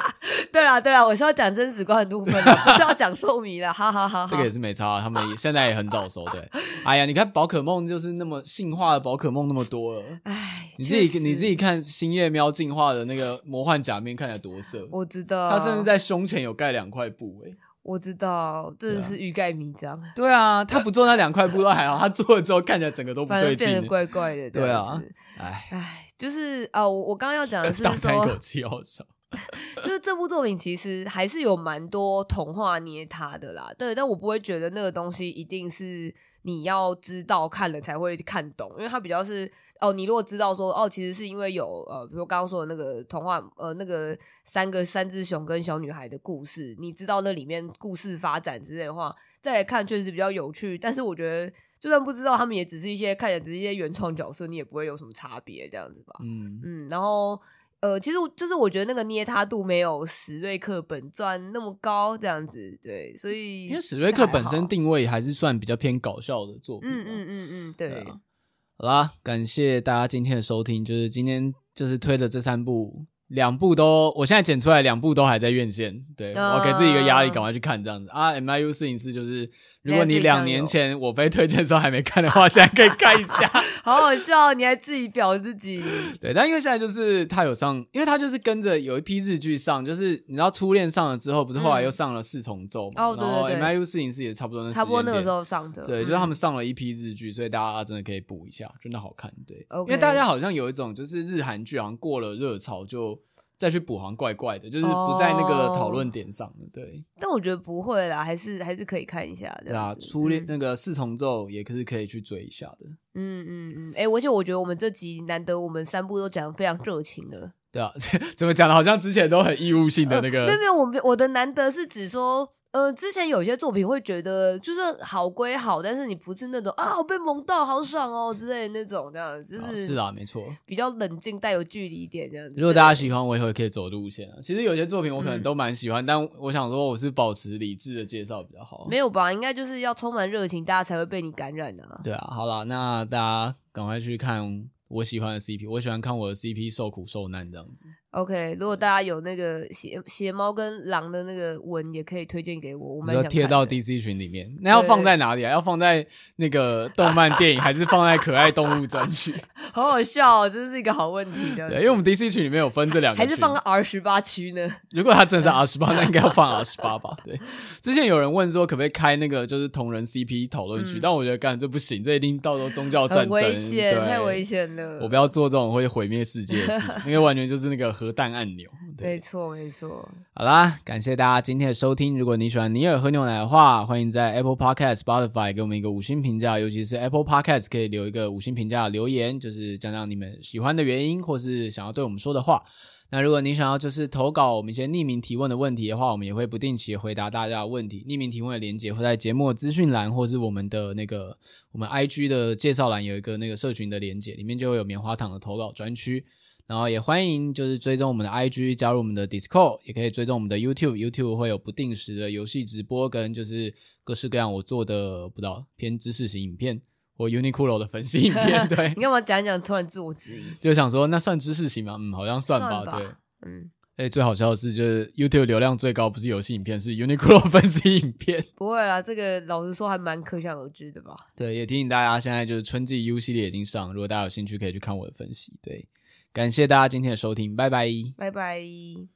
对啊，对啊，我是要讲生死观的部分，不是要讲兽迷的，哈哈哈。这个也是没差啊，他们现在也很早熟，对。哎呀，你看宝可梦就是那么进化的宝可梦那么多了，哎，你自己实你自己看星夜喵进化的那个魔幻假面看起来多色，我知道，他甚至在胸前有盖两块布，哎。我知道，真的是欲盖弥彰。对啊，他不做那两块布都还好，他做了之后看起来整个都不对劲，变得怪怪的。对啊，哎哎，就是啊，我我刚刚要讲的是说，叹口气好少。就是这部作品其实还是有蛮多童话捏他的啦，对，但我不会觉得那个东西一定是你要知道看了才会看懂，因为它比较是。哦，你如果知道说哦，其实是因为有呃，比如刚刚说的那个童话，呃，那个三个三只熊跟小女孩的故事，你知道那里面故事发展之类的话，再来看确实比较有趣。但是我觉得，就算不知道，他们也只是一些看起来只是一些原创角色，你也不会有什么差别这样子吧？嗯嗯。然后呃，其实就是我觉得那个捏他度没有史瑞克本传那么高，这样子对，所以因为史瑞克本身定位还是算比较偏搞笑的作品。嗯嗯嗯嗯，对。对啊好啦，感谢大家今天的收听。就是今天就是推的这三部，两部都，我现在剪出来两部都还在院线。对、uh、我给自己一个压力，赶快去看这样子啊。MIU 四零四就是。如果你两年前我被推荐的时候还没看的话，现在可以看一下，好好笑，你还自己表自己。对，但因为现在就是他有上，因为他就是跟着有一批日剧上，就是你知道初恋上了之后，不是后来又上了四重奏嘛？哦，对对对。然后 MIU 四零四也差不多那差不多那个时候上的。对，就是他们上了一批日剧，所以大家真的可以补一下，真的好看。对，因为大家好像有一种就是日韩剧好像过了热潮就。再去补，好像怪怪的，就是不在那个讨论点上的。对，但我觉得不会啦，还是还是可以看一下的。对啊，初恋那个四重奏也可是可以去追一下的。嗯嗯嗯，哎、欸，而且我觉得我们这集难得我们三部都讲的非常热情的。对啊，怎么讲的？好像之前都很义务性的那个。没有没有，我我的难得是指说。呃，之前有些作品会觉得就是好归好，但是你不是那种啊，我被萌到好爽哦之类的那种，这样就是、哦、是啊，没错，比较冷静，带有距离一点这样子。如果大家喜欢，我以后也可以走路线啊。其实有些作品我可能都蛮喜欢，嗯、但我想说我是保持理智的介绍比较好。没有吧？应该就是要充满热情，大家才会被你感染啊。对啊，好了，那大家赶快去看我喜欢的 CP，我喜欢看我的 CP 受苦受难这样子。OK，如果大家有那个邪邪猫跟狼的那个文，也可以推荐给我。我们要贴到 DC 群里面，那要放在哪里啊？要放在那个动漫电影，还是放在可爱动物专区？好好笑哦，这是一个好问题的。对，因为我们 DC 群里面有分这两个，还是放在 R 十八区呢？如果它真的是 R 十八，那应该要放 R 十八吧？对。之前有人问说，可不可以开那个就是同人 CP 讨论区？嗯、但我觉得干这不行，这一定到时候宗教战争，很危险，太危险了。我不要做这种会毁灭世界的事情，因为完全就是那个核弹按钮。没错，没错。好啦，感谢大家今天的收听。如果你喜欢尼尔喝牛奶的话，欢迎在 Apple Podcast、Spotify 给我们一个五星评价，尤其是 Apple Podcast 可以留一个五星评价的留言，就是讲讲你们喜欢的原因，或是想要对我们说的话。那如果你想要就是投稿我们一些匿名提问的问题的话，我们也会不定期回答大家的问题。匿名提问的连接会在节目资讯栏，或是我们的那个我们 IG 的介绍栏有一个那个社群的连接，里面就会有棉花糖的投稿专区。然后也欢迎就是追踪我们的 IG，加入我们的 Discord，也可以追踪我们的 YouTube，YouTube 会有不定时的游戏直播跟就是各式各样我做的不知道偏知识型影片或 Uniqlo 的分析影片。对，你干嘛讲一讲突然自我质疑？就想说那算知识型吗？嗯，好像算吧。算吧对，嗯。哎，最好笑的是，就是 YouTube 流量最高不是游戏影片，是 Uniqlo 分析影片。不会啦，这个老实说还蛮可想而知的吧？对，也提醒大家，现在就是春季 U 系列已经上，如果大家有兴趣，可以去看我的分析。对。感谢大家今天的收听，拜拜，拜拜。